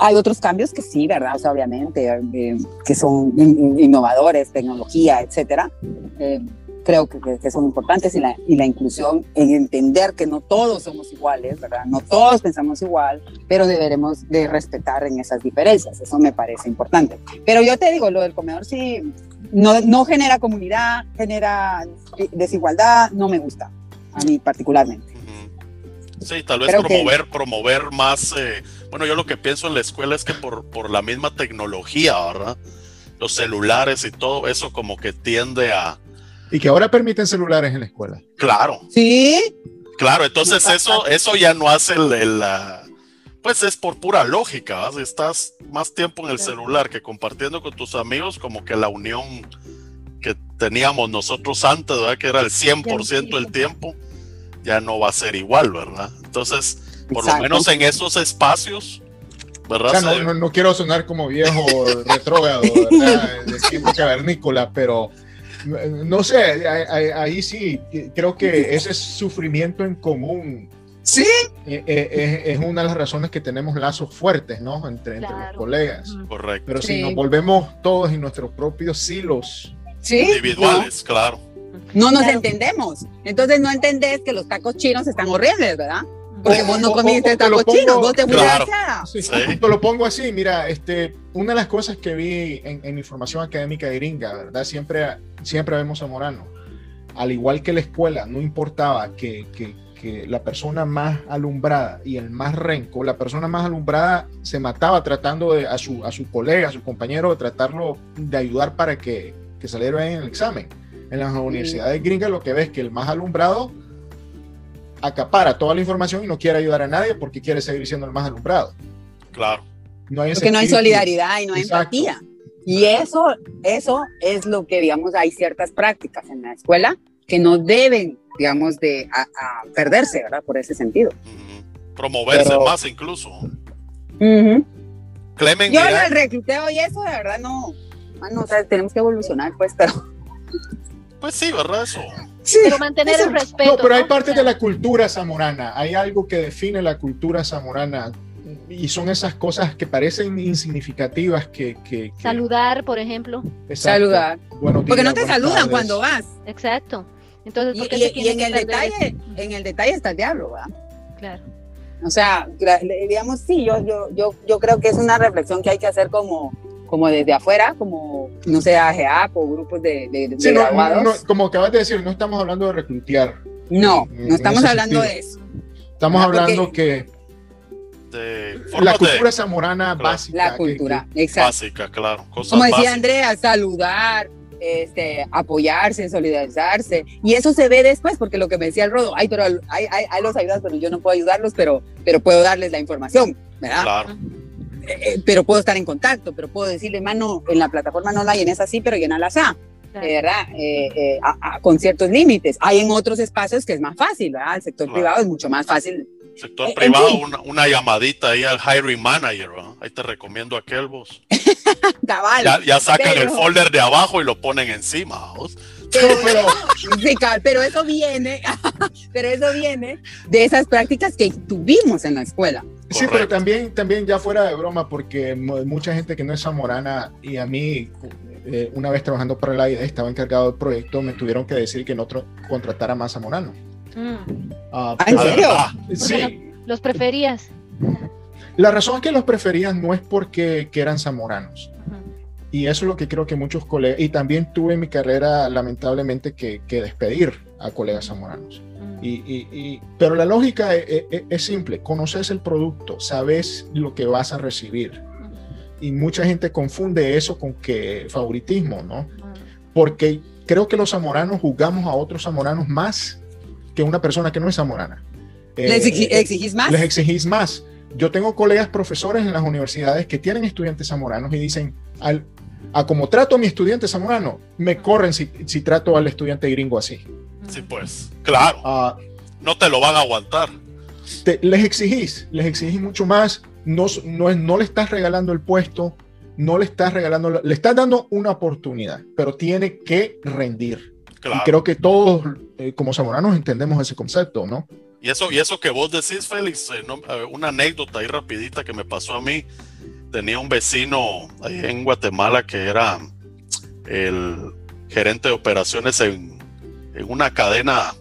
Hay otros cambios que sí, ¿verdad? O sea, obviamente, eh, que son in, innovadores, tecnología, etcétera. Eh, creo que, que, son importantes y la, y la inclusión en entender que no todos somos iguales, ¿verdad? No todos pensamos igual, pero deberemos de respetar en esas diferencias, eso me parece importante. Pero yo te digo, lo del comedor sí, no, no genera comunidad, genera desigualdad, no me gusta, a mí particularmente. Sí, tal vez promover, promover más, eh, bueno, yo lo que pienso en la escuela es que por, por la misma tecnología, ¿verdad? Los celulares y todo eso como que tiende a, y que ahora permiten celulares en la escuela. Claro. Sí. Claro, entonces eso, eso ya no hace el, pues es por pura lógica, si estás más tiempo en el celular que compartiendo con tus amigos, como que la unión que teníamos nosotros antes, ¿verdad? que era el 100% del tiempo, ya no va a ser igual, ¿verdad? Entonces, por lo menos en esos espacios, ¿verdad? no, no, quiero sonar como viejo retrógrado, ¿verdad? De tiempo cavernícola, pero no sé, ahí, sí, creo que ese sufrimiento en común. Sí. Eh, eh, es, una de las razones que tenemos lazos fuertes, ¿no? Entre, entre los colegas. Correcto. Pero si nos volvemos todos en nuestros propios silos. Individuales, claro. No nos entendemos. Entonces no entendés que los tacos chinos están horribles, ¿verdad? Porque vos no comiste tacos chinos, vos te claro. sí, Te lo pongo así, mira, este, una de las cosas que vi en, en información académica de gringa, ¿verdad? Siempre siempre vemos a Morano. Al igual que la escuela, no importaba que, que, que, la persona más alumbrada y el más renco, la persona más alumbrada se mataba tratando de, a, su, a su colega, a su compañero, de tratarlo de ayudar para que, que saliera bien en el examen. En las universidades gringas lo que ves es que el más alumbrado acapara toda la información y no quiere ayudar a nadie porque quiere seguir siendo el más alumbrado. Claro. No hay porque no hay solidaridad y no hay empatía. Y eso, eso es lo que, digamos, hay ciertas prácticas en la escuela que no deben, digamos, de perderse, ¿verdad? Por ese sentido. Promoverse más incluso. Clemen, Yo el recluteo y eso, de verdad, no, no o sea, tenemos que evolucionar, pues, pero... Pues sí, ¿verdad? Eso. Sí, pero mantener el respeto. No, pero hay parte de la cultura zamorana, hay algo que define la cultura zamorana y son esas cosas que parecen insignificativas que... Saludar, por ejemplo. Saludar. Porque no te saludan cuando vas. Exacto. Entonces, y, en el detalle, en el detalle está el diablo, ¿verdad? Claro. O sea, digamos, sí, yo, yo, yo, yo creo que es una reflexión que hay que hacer como, como desde afuera, como, no sé, AGA o grupos de, de, graduados. como acabas de decir, no estamos hablando de reclutear. No, no estamos hablando de eso. Estamos hablando que la cultura zamorana básica. La cultura, Básica, claro. Como decía Andrea, saludar, este, apoyarse, solidarizarse. Y eso se ve después, porque lo que me decía el Rodo, ay, pero hay, hay, los ayudas, pero yo no puedo ayudarlos, pero, pero puedo darles la información, ¿verdad? Claro. Eh, eh, pero puedo estar en contacto, pero puedo decirle, mano, en la plataforma no la llenes así, pero llenala así. ¿verdad? Eh, con ciertos límites. Hay en otros espacios que es más fácil, ¿verdad? El sector privado es mucho más fácil Sector eh, privado, una, llamadita ahí al hiring manager, ahí te recomiendo aquel vos. ya, sacan el folder de abajo y lo ponen encima. Pero, eso viene, pero eso viene de esas prácticas que tuvimos en la escuela. Sí, pero también, también ya fuera de broma, porque mucha gente que no es zamorana y a mí, eh, una vez trabajando para la IDE, estaba encargado del proyecto, me tuvieron que decir que no contratara más zamoranos. Mm. Ah, ¿En serio? sí. ¿Los preferías? La razón que los preferían no es porque eran zamoranos. Y eso es lo que creo que muchos colegas, y también tuve en mi carrera lamentablemente que, despedir a colegas zamoranos. Y, pero la lógica es, e, e, es, simple, conoces el producto, sabes lo que vas a recibir. Y mucha gente confunde eso con que favoritismo, ¿no? Porque creo que los zamoranos jugamos a otros zamoranos más que una persona que no es zamorana. ¿Les eh, exigís más? Les exigís más. Yo tengo colegas profesores en las universidades que tienen estudiantes zamoranos y dicen, al, a como trato a mi estudiante zamorano, me corren si, si trato al estudiante gringo así. Sí, pues, claro. Ah, no te lo van a aguantar. les exigís, les exigís mucho más. No, no, no le estás regalando el puesto, no le estás regalando, le estás dando una oportunidad, pero tiene que rendir. Y creo que todos, eh, como zamoranos, entendemos ese concepto, ¿no? Y eso, y eso que vos decís, Félix, eh, una anécdota ahí rapidita que me pasó a mí. Tenía un vecino ahí en Guatemala que era el gerente de operaciones en, en una cadena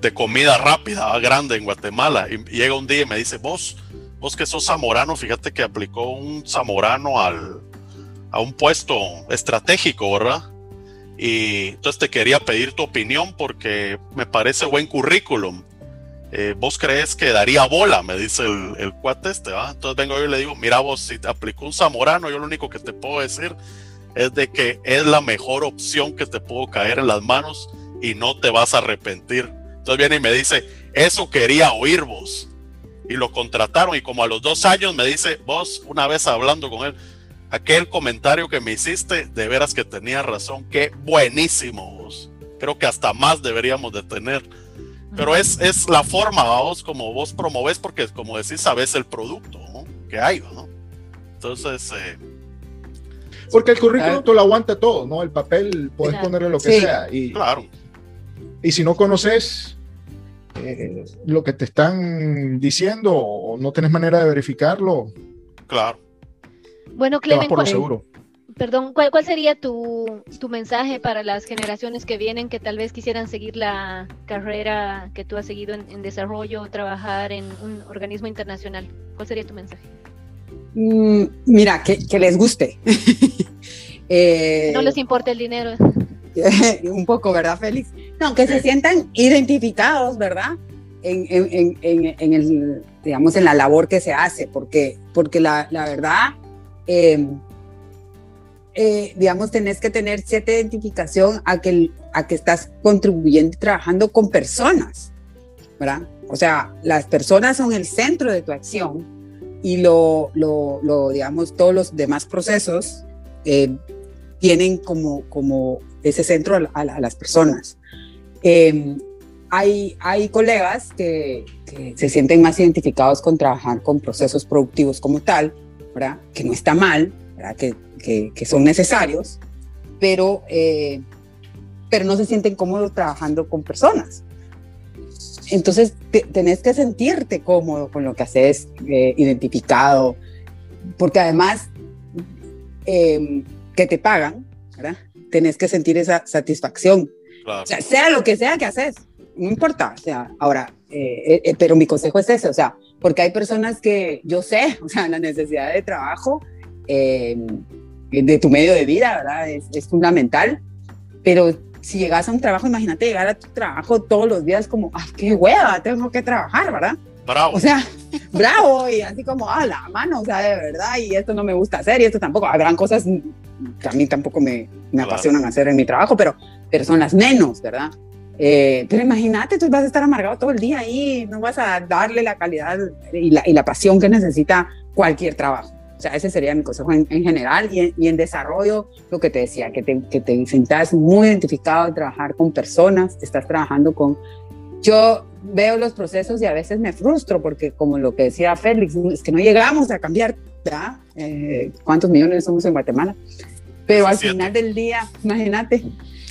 de comida rápida grande en Guatemala. Y, llega un día y me dice, vos, vos que sos zamorano, fíjate que aplicó un zamorano al, a un puesto estratégico, ¿verdad? Y entonces te quería pedir tu opinión porque me parece buen currículum. Eh, ¿Vos crees que daría bola? Me dice el, el cuate este, ¿va? Entonces vengo yo y le digo, mira vos, si te aplicó un zamorano, yo lo único que te puedo decir es de que es la mejor opción que te puedo caer en las manos y no te vas a arrepentir. Entonces viene y me dice, eso quería oír vos. Y lo contrataron y como a los dos años me dice, vos una vez hablando con él, aquel comentario que me hiciste, de veras que tenía razón, qué buenísimo vos. Creo que hasta más deberíamos de tener. Pero es, es la forma, vos, como vos promoves, porque como decís, sabes el producto que hay, ¿no? Entonces... Eh, porque el currículum tú lo aguanta todo, ¿no? El papel puedes ponerle lo que sea. Y, claro. Y si no conoces eh, lo que te están diciendo o no tienes manera de verificarlo. Claro. Bueno, Clemen, por seguro. Perdón, ¿cuál, ¿cuál sería tu, tu, mensaje para las generaciones que vienen que tal vez quisieran seguir la carrera que tú has seguido en, desarrollo o trabajar en un organismo internacional? ¿Cuál sería tu mensaje? Mm, mira, que, que, les guste. eh, no les importa el dinero. un poco, ¿verdad, Félix? No, que se sientan identificados, ¿verdad? En, en, en, en, el, digamos, en la labor que se hace, porque, porque la, la verdad, eh, eh, digamos, tenés que tener cierta identificación a que, a que estás contribuyendo y trabajando con personas, ¿verdad? O sea, las personas son el centro de tu acción y lo, lo, lo digamos, todos los demás procesos eh, tienen como, como ese centro a, las personas. Eh, hay, hay colegas que, se sienten más identificados con trabajar con procesos productivos como tal, ¿verdad? Que no está mal. Que son necesarios, pero, eh, pero no se sienten cómodos trabajando con personas. Entonces, tenés que sentirte cómodo con lo que haces, eh, identificado, porque además em, que te pagan, ¿verdad? Tenés que sentir esa satisfacción. O sea, sea lo que sea que haces, no importa. O sea, ahora, eh, pero mi consejo es ese, o sea, porque hay personas que yo sé, o sea, la necesidad de trabajo eh, de tu medio de vida, ¿verdad? Es, fundamental. Pero si llegas a un trabajo, imagínate llegar a tu trabajo todos los días como, ay, qué hueva, tengo que trabajar, ¿verdad? Bravo. O sea, bravo, y así como, a la mano, o sea, de verdad, y esto no me gusta hacer, y esto tampoco, habrán cosas a mí tampoco me, me apasionan hacer en mi trabajo, pero, pero son las menos, ¿verdad? Eh, pero imagínate, tú vas a estar amargado todo el día ahí, no vas a darle la calidad y la, y la pasión que necesita cualquier trabajo. O sea, ese sería mi consejo en, general y en, y en, desarrollo, lo que te decía, que te, que te sientas muy identificado en trabajar con personas, estás trabajando con... Yo veo los procesos y a veces me frustro porque como lo que decía Félix, es que no llegamos a cambiar, ¿verdad? Eh, ¿Cuántos millones somos en Guatemala? Pero al final del día, imagínate,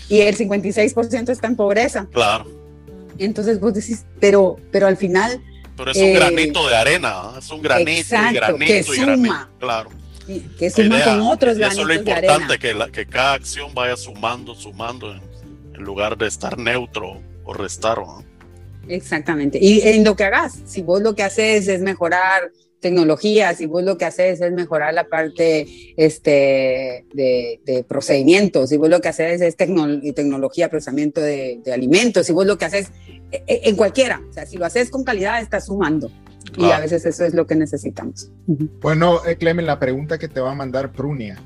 y el 56% está en pobreza. Claro. Entonces vos decís, pero, pero al final pero es un eh, granito de arena, es un granito y granito que y granito. Claro. Que suma con otros granitos Eso es lo importante, que, la, que cada acción vaya sumando, sumando, en, lugar de estar neutro o restar. Exactamente. Y en lo que hagas, si vos lo que haces es mejorar tecnología, si vos lo que haces es mejorar la parte este, de, procedimientos, si vos lo que haces es tecnología, procesamiento de, de, alimentos, si vos lo que haces e, e, en cualquiera. O sea, si lo haces con calidad, estás sumando. Y a veces eso es lo que necesitamos. Bueno, eh, Clemen, la pregunta que te va a mandar Prunia.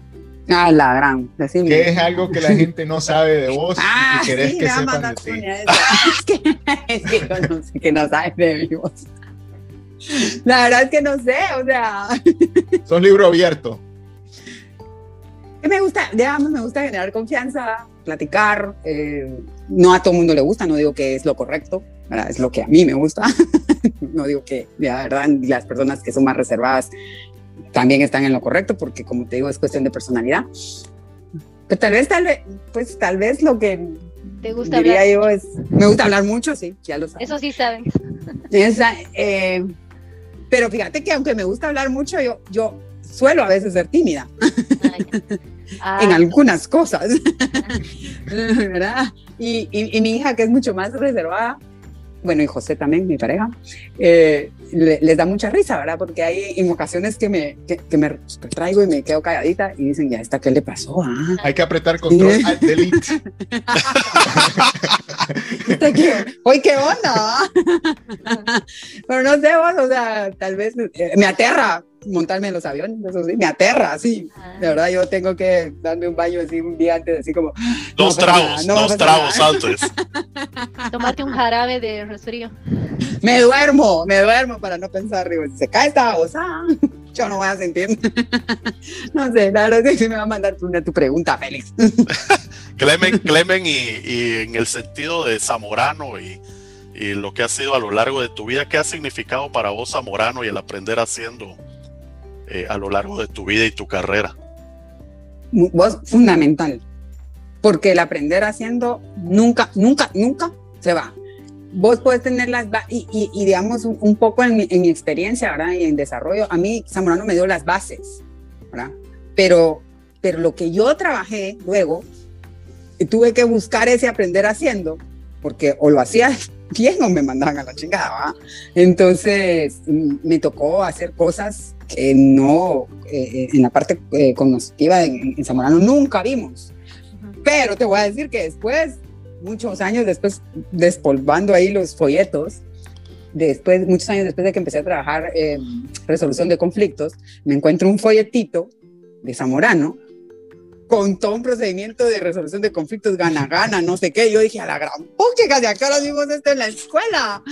Ah, la gran. Decime. ¿Qué es algo que la gente no sabe de vos ah, y querés sí, que sepan de ti? es que, es que no sé que no sabes de mi voz. La verdad es que no sé, o sea. Son libro abierto. Me gusta, digamos, me gusta generar confianza, platicar, eh, no a todo mundo le gusta, no digo que es lo correcto, es lo que a mí me gusta. no digo que, la verdad, las personas que son más reservadas también están en lo correcto, porque como te digo, es cuestión de personalidad. Pero tal vez, tal vez, pues tal vez lo que ¿Te gusta diría hablar? yo es, me gusta hablar mucho, sí, ya lo sabes. Eso sí saben. Eh, pero fíjate que aunque me gusta hablar mucho, yo, yo suelo a veces ser tímida. en algunas cosas, ¿verdad? Y, y, mi hija, que es mucho más reservada, bueno, y José también, mi pareja, eh, les da mucha risa, ¿verdad? Porque hay en ocasiones que me, que, me traigo y me quedo calladita y dicen, ya está, ¿qué le pasó? Ah. Hay que apretar control al delete. Hoy qué onda, Pero no sé vos, o sea, tal vez eh, me aterra montarme en los aviones, eso sí, me aterra, sí. De verdad, yo tengo que darme un baño así un día antes, así como... Dos tragos, dos tragos antes. Tomarte un jarabe de resfrío. Me duermo, me duermo para no pensar, digo, se cae esta cosa, yo no voy a sentir. no sé, la verdad es que me va a mandar tu, tu pregunta, Félix. Clemen, Clemen y, y, en el sentido de Zamorano y, y lo que ha sido a lo largo de tu vida, ¿qué ha significado para vos Zamorano y el aprender haciendo eh, a lo largo de tu vida y tu carrera? Vos, fundamental, porque el aprender haciendo nunca, nunca, nunca se va. Vos puedes tener las, y, y, digamos un, poco en mi, en mi, experiencia, ¿verdad? Y en desarrollo, a mí Zamorano me dio las bases, ¿verdad? Pero, pero lo que yo trabajé luego, tuve que buscar ese aprender haciendo, porque o lo hacía bien o me mandaban a la chingada, Entonces me tocó hacer cosas que no, eh, en la parte eh, cognitiva en, Zamorano nunca vimos. Pero te voy a decir que después, muchos años después, despolvando ahí los folletos, después, muchos años después de que empecé a trabajar en resolución de conflictos, me encuentro un folletito de Zamorano con todo un procedimiento de resolución de conflictos gana-gana, no sé qué. Yo dije, a la gran pucha, de acá lo vimos esto en la escuela.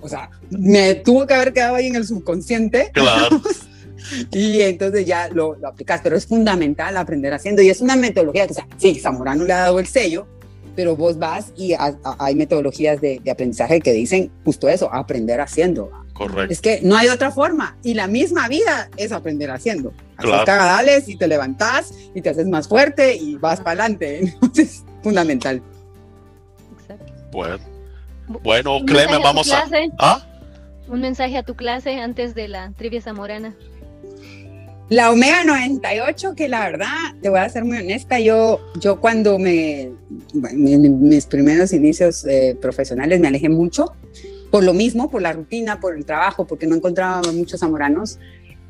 O sea, me tuvo que haber quedado ahí en el subconsciente. Claro. y entonces ya lo, lo, aplicas, pero es fundamental aprender haciendo y es una metodología que, o sea, sí, Zamorano le ha dado el sello, pero vos vas y hay metodologías de, de, aprendizaje que dicen justo eso, aprender haciendo. Correcto. Es que no hay otra forma y la misma vida es aprender haciendo. Claro. cagadales y te levantás y te haces más fuerte y vas para adelante. Entonces, fundamental. Exacto. Bueno, bueno Clemen, vamos a... ¿Ah? Un mensaje a tu clase antes de la trivia zamorana. La Omega 98, que la verdad, te voy a ser muy honesta, yo, yo cuando me, en mis primeros inicios eh, profesionales me alejé mucho, por lo mismo, por la rutina, por el trabajo, porque no encontraba muchos zamoranos,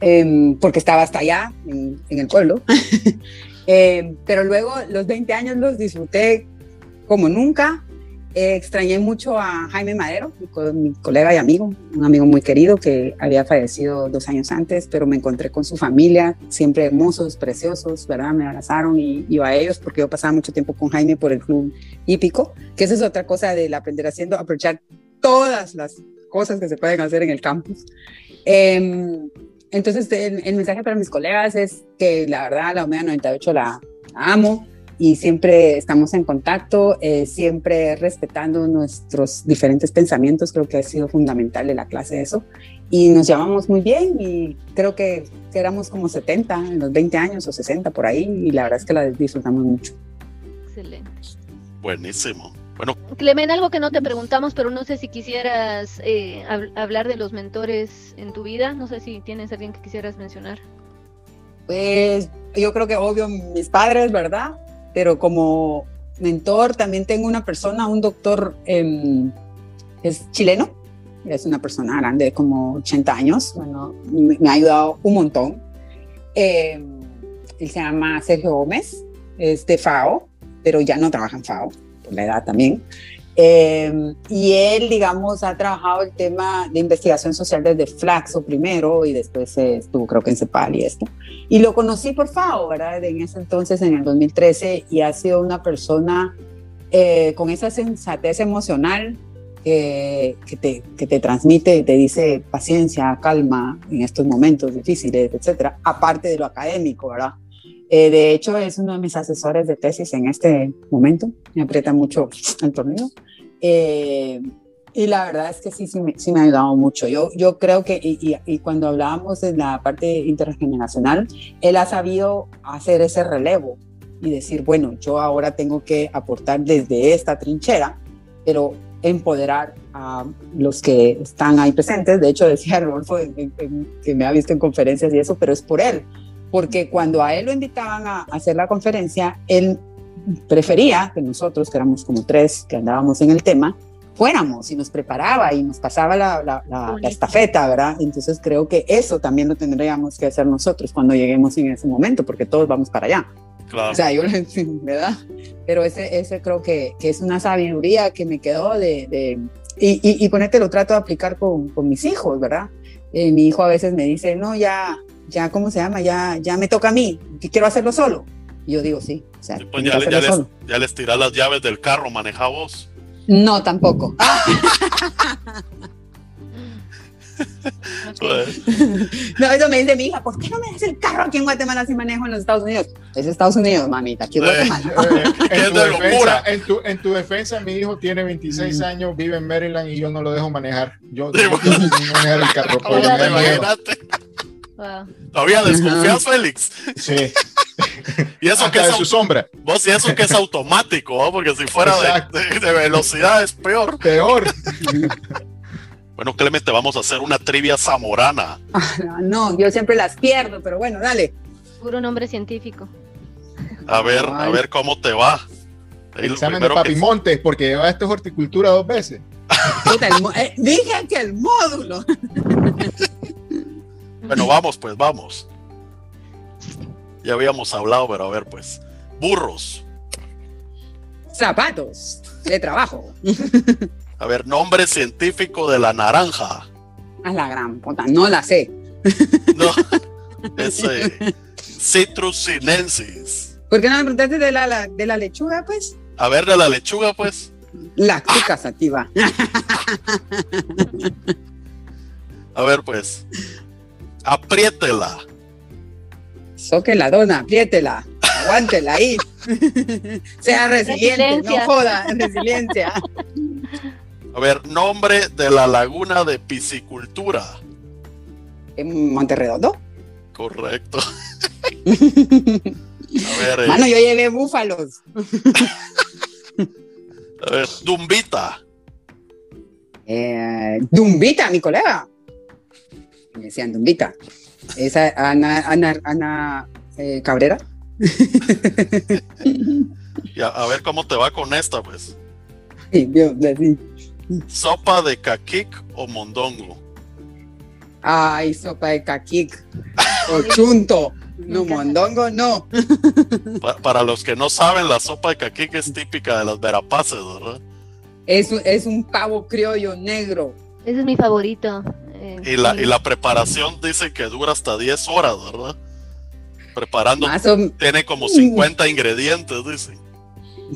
em, porque estaba hasta allá, en, el pueblo. Em, pero luego los 20 años los disfruté como nunca, eh, extrañé mucho a Jaime Madero, mi, colega y amigo, un amigo muy querido que había fallecido dos años antes, pero me encontré con su familia, siempre hermosos, preciosos, ¿verdad? Me abrazaron y iba a ellos porque yo pasaba mucho tiempo con Jaime por el club hípico, que esa es otra cosa del aprender haciendo, aprovechar todas las cosas que se pueden hacer en el campus. Em, entonces, el, mensaje para mis colegas es que la verdad la OMEA 98 la amo, y siempre estamos en contacto, eh, siempre respetando nuestros diferentes pensamientos, creo que ha sido fundamental en la clase eso. Y nos llamamos muy bien y creo que, éramos como 70 en los 20 años o 60 por ahí y la verdad es que la disfrutamos mucho. Excelente. Buenísimo. Bueno. Clemen, algo que no te preguntamos, pero no sé si quisieras eh, hablar de los mentores en tu vida, no sé si tienes alguien que quisieras mencionar. Pues yo creo que obvio mis padres, ¿verdad? pero como mentor también tengo una persona, un doctor em, es chileno, es una persona grande, como 80 años, bueno, me, ha ayudado un montón. Em, él se llama Sergio Gómez, es de FAO, pero ya no trabaja en FAO, la edad también. Em, y él, digamos, ha trabajado el tema de investigación social desde Flaxo primero y después estuvo, creo que en CEPAL y esto. Y lo conocí por FAO, ¿verdad? En ese entonces, en el 2013, y ha sido una persona eh, con esa sensatez emocional que, te, que te transmite te dice paciencia, calma en estos momentos difíciles, etcétera, aparte de lo académico, ¿verdad? Eh, de hecho, es uno de mis asesores de tesis en este momento. Me aprieta mucho el torneo. Eh, y la verdad es que sí, sí me, sí ha ayudado mucho. Yo, yo creo que, y, y, cuando hablábamos de la parte intergeneracional, él ha sabido hacer ese relevo y decir, bueno, yo ahora tengo que aportar desde esta trinchera, pero empoderar a los que están ahí presentes. De hecho, decía Rodolfo que me ha visto en conferencias y eso, pero es por él porque cuando a él lo invitaban a hacer la conferencia, él prefería que nosotros, que éramos como tres que andábamos en el tema, fuéramos y nos preparaba y nos pasaba la, la, la, la, estafeta, ¿verdad? Entonces creo que eso también lo tendríamos que hacer nosotros cuando lleguemos en ese momento, porque todos vamos para allá. Claro. O sea, yo, ¿verdad? Pero ese, ese creo que, que es una sabiduría que me quedó de... de y, y, y con este lo trato de aplicar con, con mis hijos, ¿verdad? Eh, mi hijo a veces me dice, no, ya, ya, ¿cómo se llama? Ya, ya me toca a mí, quiero hacerlo solo. Y yo digo, sí. O sea, pues ya, ya, les, ya, les, tirás las llaves del carro, maneja vos. No, tampoco. Pues. no, eso me dice mi hija, ¿por qué no me das el carro aquí en Guatemala si manejo en los Estados Unidos? Es Estados Unidos, mamita, aquí es Guatemala. Eh, eh, en, tu defensa, en, tu, en, tu defensa, mi hijo tiene 26 mm. años, vive en Maryland y yo no lo dejo manejar. Yo no puedo manejar el carro. Imagínate. Wow. Todavía desconfías, Félix. Sí. y eso Hasta que es de su sombra. Vos y eso que es automático, ¿no? porque si fuera de, de, de, velocidad es peor. Peor. Bueno, Clemente, vamos a hacer una trivia zamorana. Ah, no, yo siempre las pierdo, pero bueno, dale. Puro nombre científico. A ver, Ay. a ver cómo te va. El examen de Papimontes, que... porque lleva esto horticultura dos veces. Puta, el eh, dije que el módulo. bueno, vamos, pues, vamos. Ya habíamos hablado, pero a ver, pues. Burros. Zapatos de trabajo. A ver, nombre científico de la naranja. A la gran puta, no la sé. No, es eh, Citrus sinensis. ¿Por qué no me preguntaste de la, la, de la lechuga, pues? A ver, de la lechuga, pues. Lactica sativa. A ver, pues. Apriétela. Soque la dona, apriétela. Aguántela ahí. sea resiliente, no joda, resiliencia. A ver, nombre de la laguna de piscicultura. ¿En Monterredondo? Correcto. A ver. Mano, eh. yo llevé búfalos. A ver, Dumbita. Eh, Dumbita, mi colega. Me decían Dumbita. Esa Ana, Ana, Ana eh, Cabrera. Ya, a ver cómo te va con esta, pues. Sí, Dios, sí. ¿Sopa de caquic o mondongo? Ay, sopa de caquic. O chunto. No, mondongo no. Para, para, los que no saben, la sopa de caquic es típica de las verapaces, ¿verdad? Es, es un pavo criollo negro. Ese es mi favorito. Eh, y, la, y la preparación dice que dura hasta 10 horas, ¿verdad? Preparando. o... Tiene como 50 ingredientes, dice.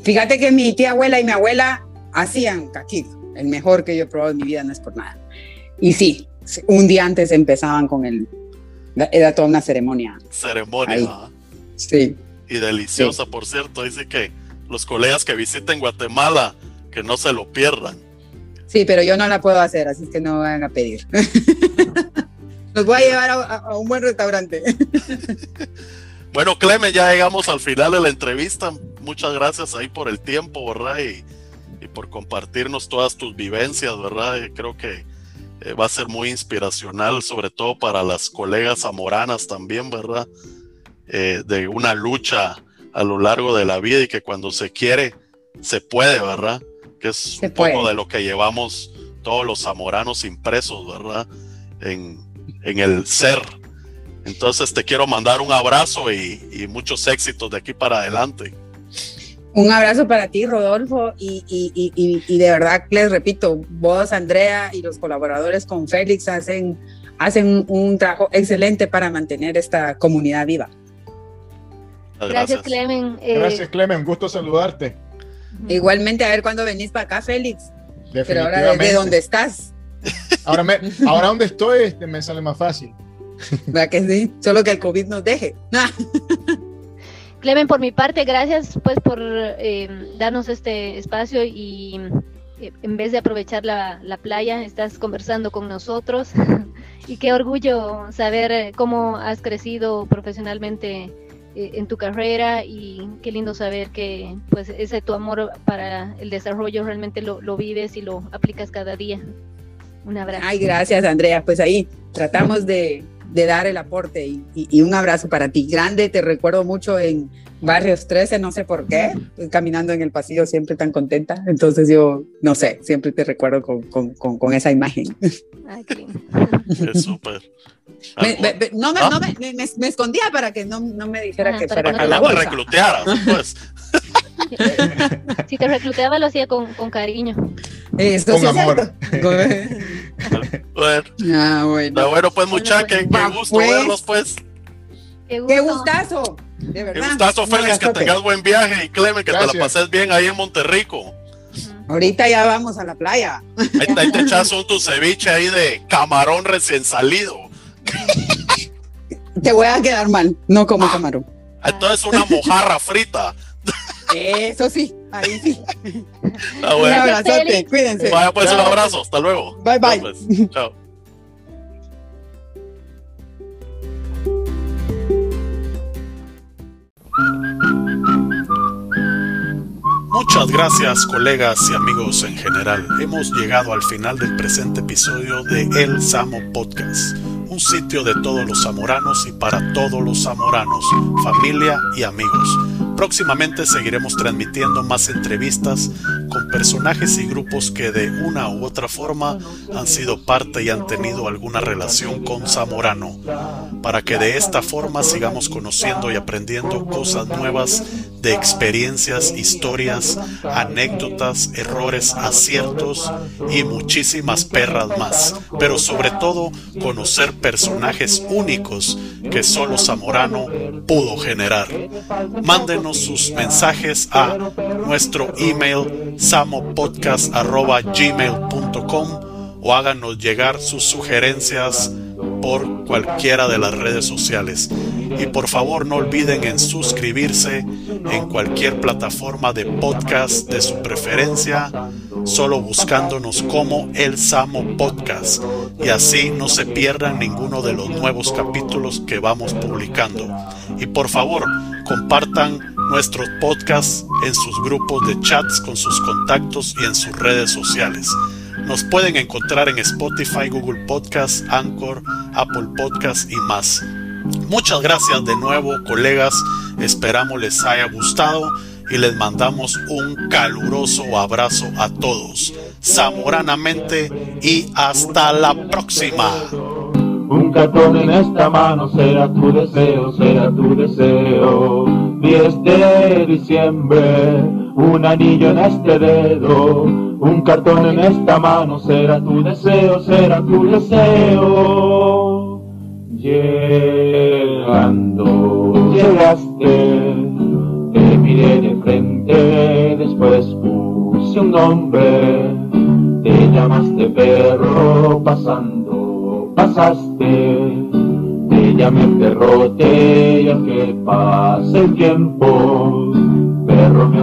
Fíjate que mi tía abuela y mi abuela hacían caquic el mejor que yo he probado en mi vida, no es por nada. Y sí, un día antes empezaban con el, era toda una ceremonia. Ceremonia. Sí. Y deliciosa, sí. por cierto, dice que los colegas que visiten Guatemala, que no se lo pierdan. Sí, pero yo no la puedo hacer, así que no van a pedir. Los voy a llevar a, a un buen restaurante. bueno, Cleme, ya llegamos al final de la entrevista. Muchas gracias ahí por el tiempo, ¿verdad? Y, y por compartirnos todas tus vivencias, ¿verdad? Y creo que eh, va a ser muy inspiracional, sobre todo para las colegas zamoranas también, ¿verdad? Eh, de una lucha a lo largo de la vida y que cuando se quiere, se puede, ¿verdad? Que es se un puede. poco de lo que llevamos todos los zamoranos impresos, ¿verdad? En, en el ser. Entonces te quiero mandar un abrazo y, y muchos éxitos de aquí para adelante. Un abrazo para ti, Rodolfo, y, y, y, y, de verdad les repito, vos, Andrea y los colaboradores con Félix hacen, hacen un, un trabajo excelente para mantener esta comunidad viva. Gracias, Gracias Clemen. Eh... Gracias, Clemen, gusto saludarte. Igualmente, a ver cuándo venís para acá, Félix. Pero ahora desde dónde estás. Ahora, me, ahora donde estoy este, me sale más fácil. ¿Verdad que sí? Solo que el COVID nos deje. Clemen, por mi parte, gracias pues por eh, darnos este espacio y eh, en vez de aprovechar la, la, playa, estás conversando con nosotros. y qué orgullo saber cómo has crecido profesionalmente eh, en tu carrera y qué lindo saber que pues ese tu amor para el desarrollo realmente lo, lo vives y lo aplicas cada día. Un abrazo. Ay, gracias, Andrea. Pues ahí tratamos de, de dar el aporte y, y, un abrazo para ti. Grande, te recuerdo mucho en Barrios 13, no sé por qué, pues, caminando en el pasillo siempre tan contenta. Entonces yo, no sé, siempre te recuerdo con, con, con, esa imagen. Es súper. no, me, no me, me, escondía para que no, no me dijera que para, para la bolsa. recluteara, pues. si te recluteaba lo hacía con, con cariño. Eso con amor. bueno. Ah, bueno. bueno, pues muchachos, qué, gusto pues. verlos, pues. Qué, gustazo. De verdad. Qué gustazo, Félix, que tengas buen viaje y Clemen, que te la pases bien ahí en Monterrico. Ahorita ya vamos a la playa. Ahí, te echas un tu ceviche ahí de camarón recién salido. Te voy a quedar mal, no como camarón. Entonces una mojarra frita. Eso sí, ahí sí. Ah, un abrazote, cuídense. Vaya pues un abrazo, hasta luego. Bye bye. Pues. Chao. Muchas gracias colegas y amigos en general. Hemos llegado al final del presente episodio de El Samo Podcast, un sitio de todos los zamoranos y para todos los zamoranos, familia y amigos. Próximamente seguiremos transmitiendo más entrevistas con personajes y grupos que de una u otra forma han sido parte y han tenido alguna relación con Zamorano, para que de esta forma sigamos conociendo y aprendiendo cosas nuevas de experiencias, historias, anécdotas, errores, aciertos y muchísimas perras más. Pero sobre todo conocer personajes únicos que solo Zamorano pudo generar. Mándenos sus mensajes a nuestro email samopodcast.gmail.com o háganos llegar sus sugerencias por cualquiera de las redes sociales. Y por favor no olviden en suscribirse en cualquier plataforma de podcast de su preferencia, solo buscándonos como El Samo Podcast. Y así no se pierdan ninguno de los nuevos capítulos que vamos publicando. Y por favor, compartan nuestros podcasts en sus grupos de chats con sus contactos y en sus redes sociales. Nos pueden encontrar en Spotify, Google Podcasts, Anchor, Apple Podcasts y más. Muchas gracias de nuevo, colegas. Esperamos les haya gustado y les mandamos un caluroso abrazo a todos. Zamoranamente y hasta la próxima. Un cartón en esta mano será tu deseo, será tu deseo. 10 de diciembre, un anillo en este dedo. Un cartón en esta mano será tu deseo, será tu deseo. Llegando, llegaste, te miré de frente, después puse un nombre. Te llamaste perro pasando pasaste, te llamé perrote y que pase el tiempo, perro me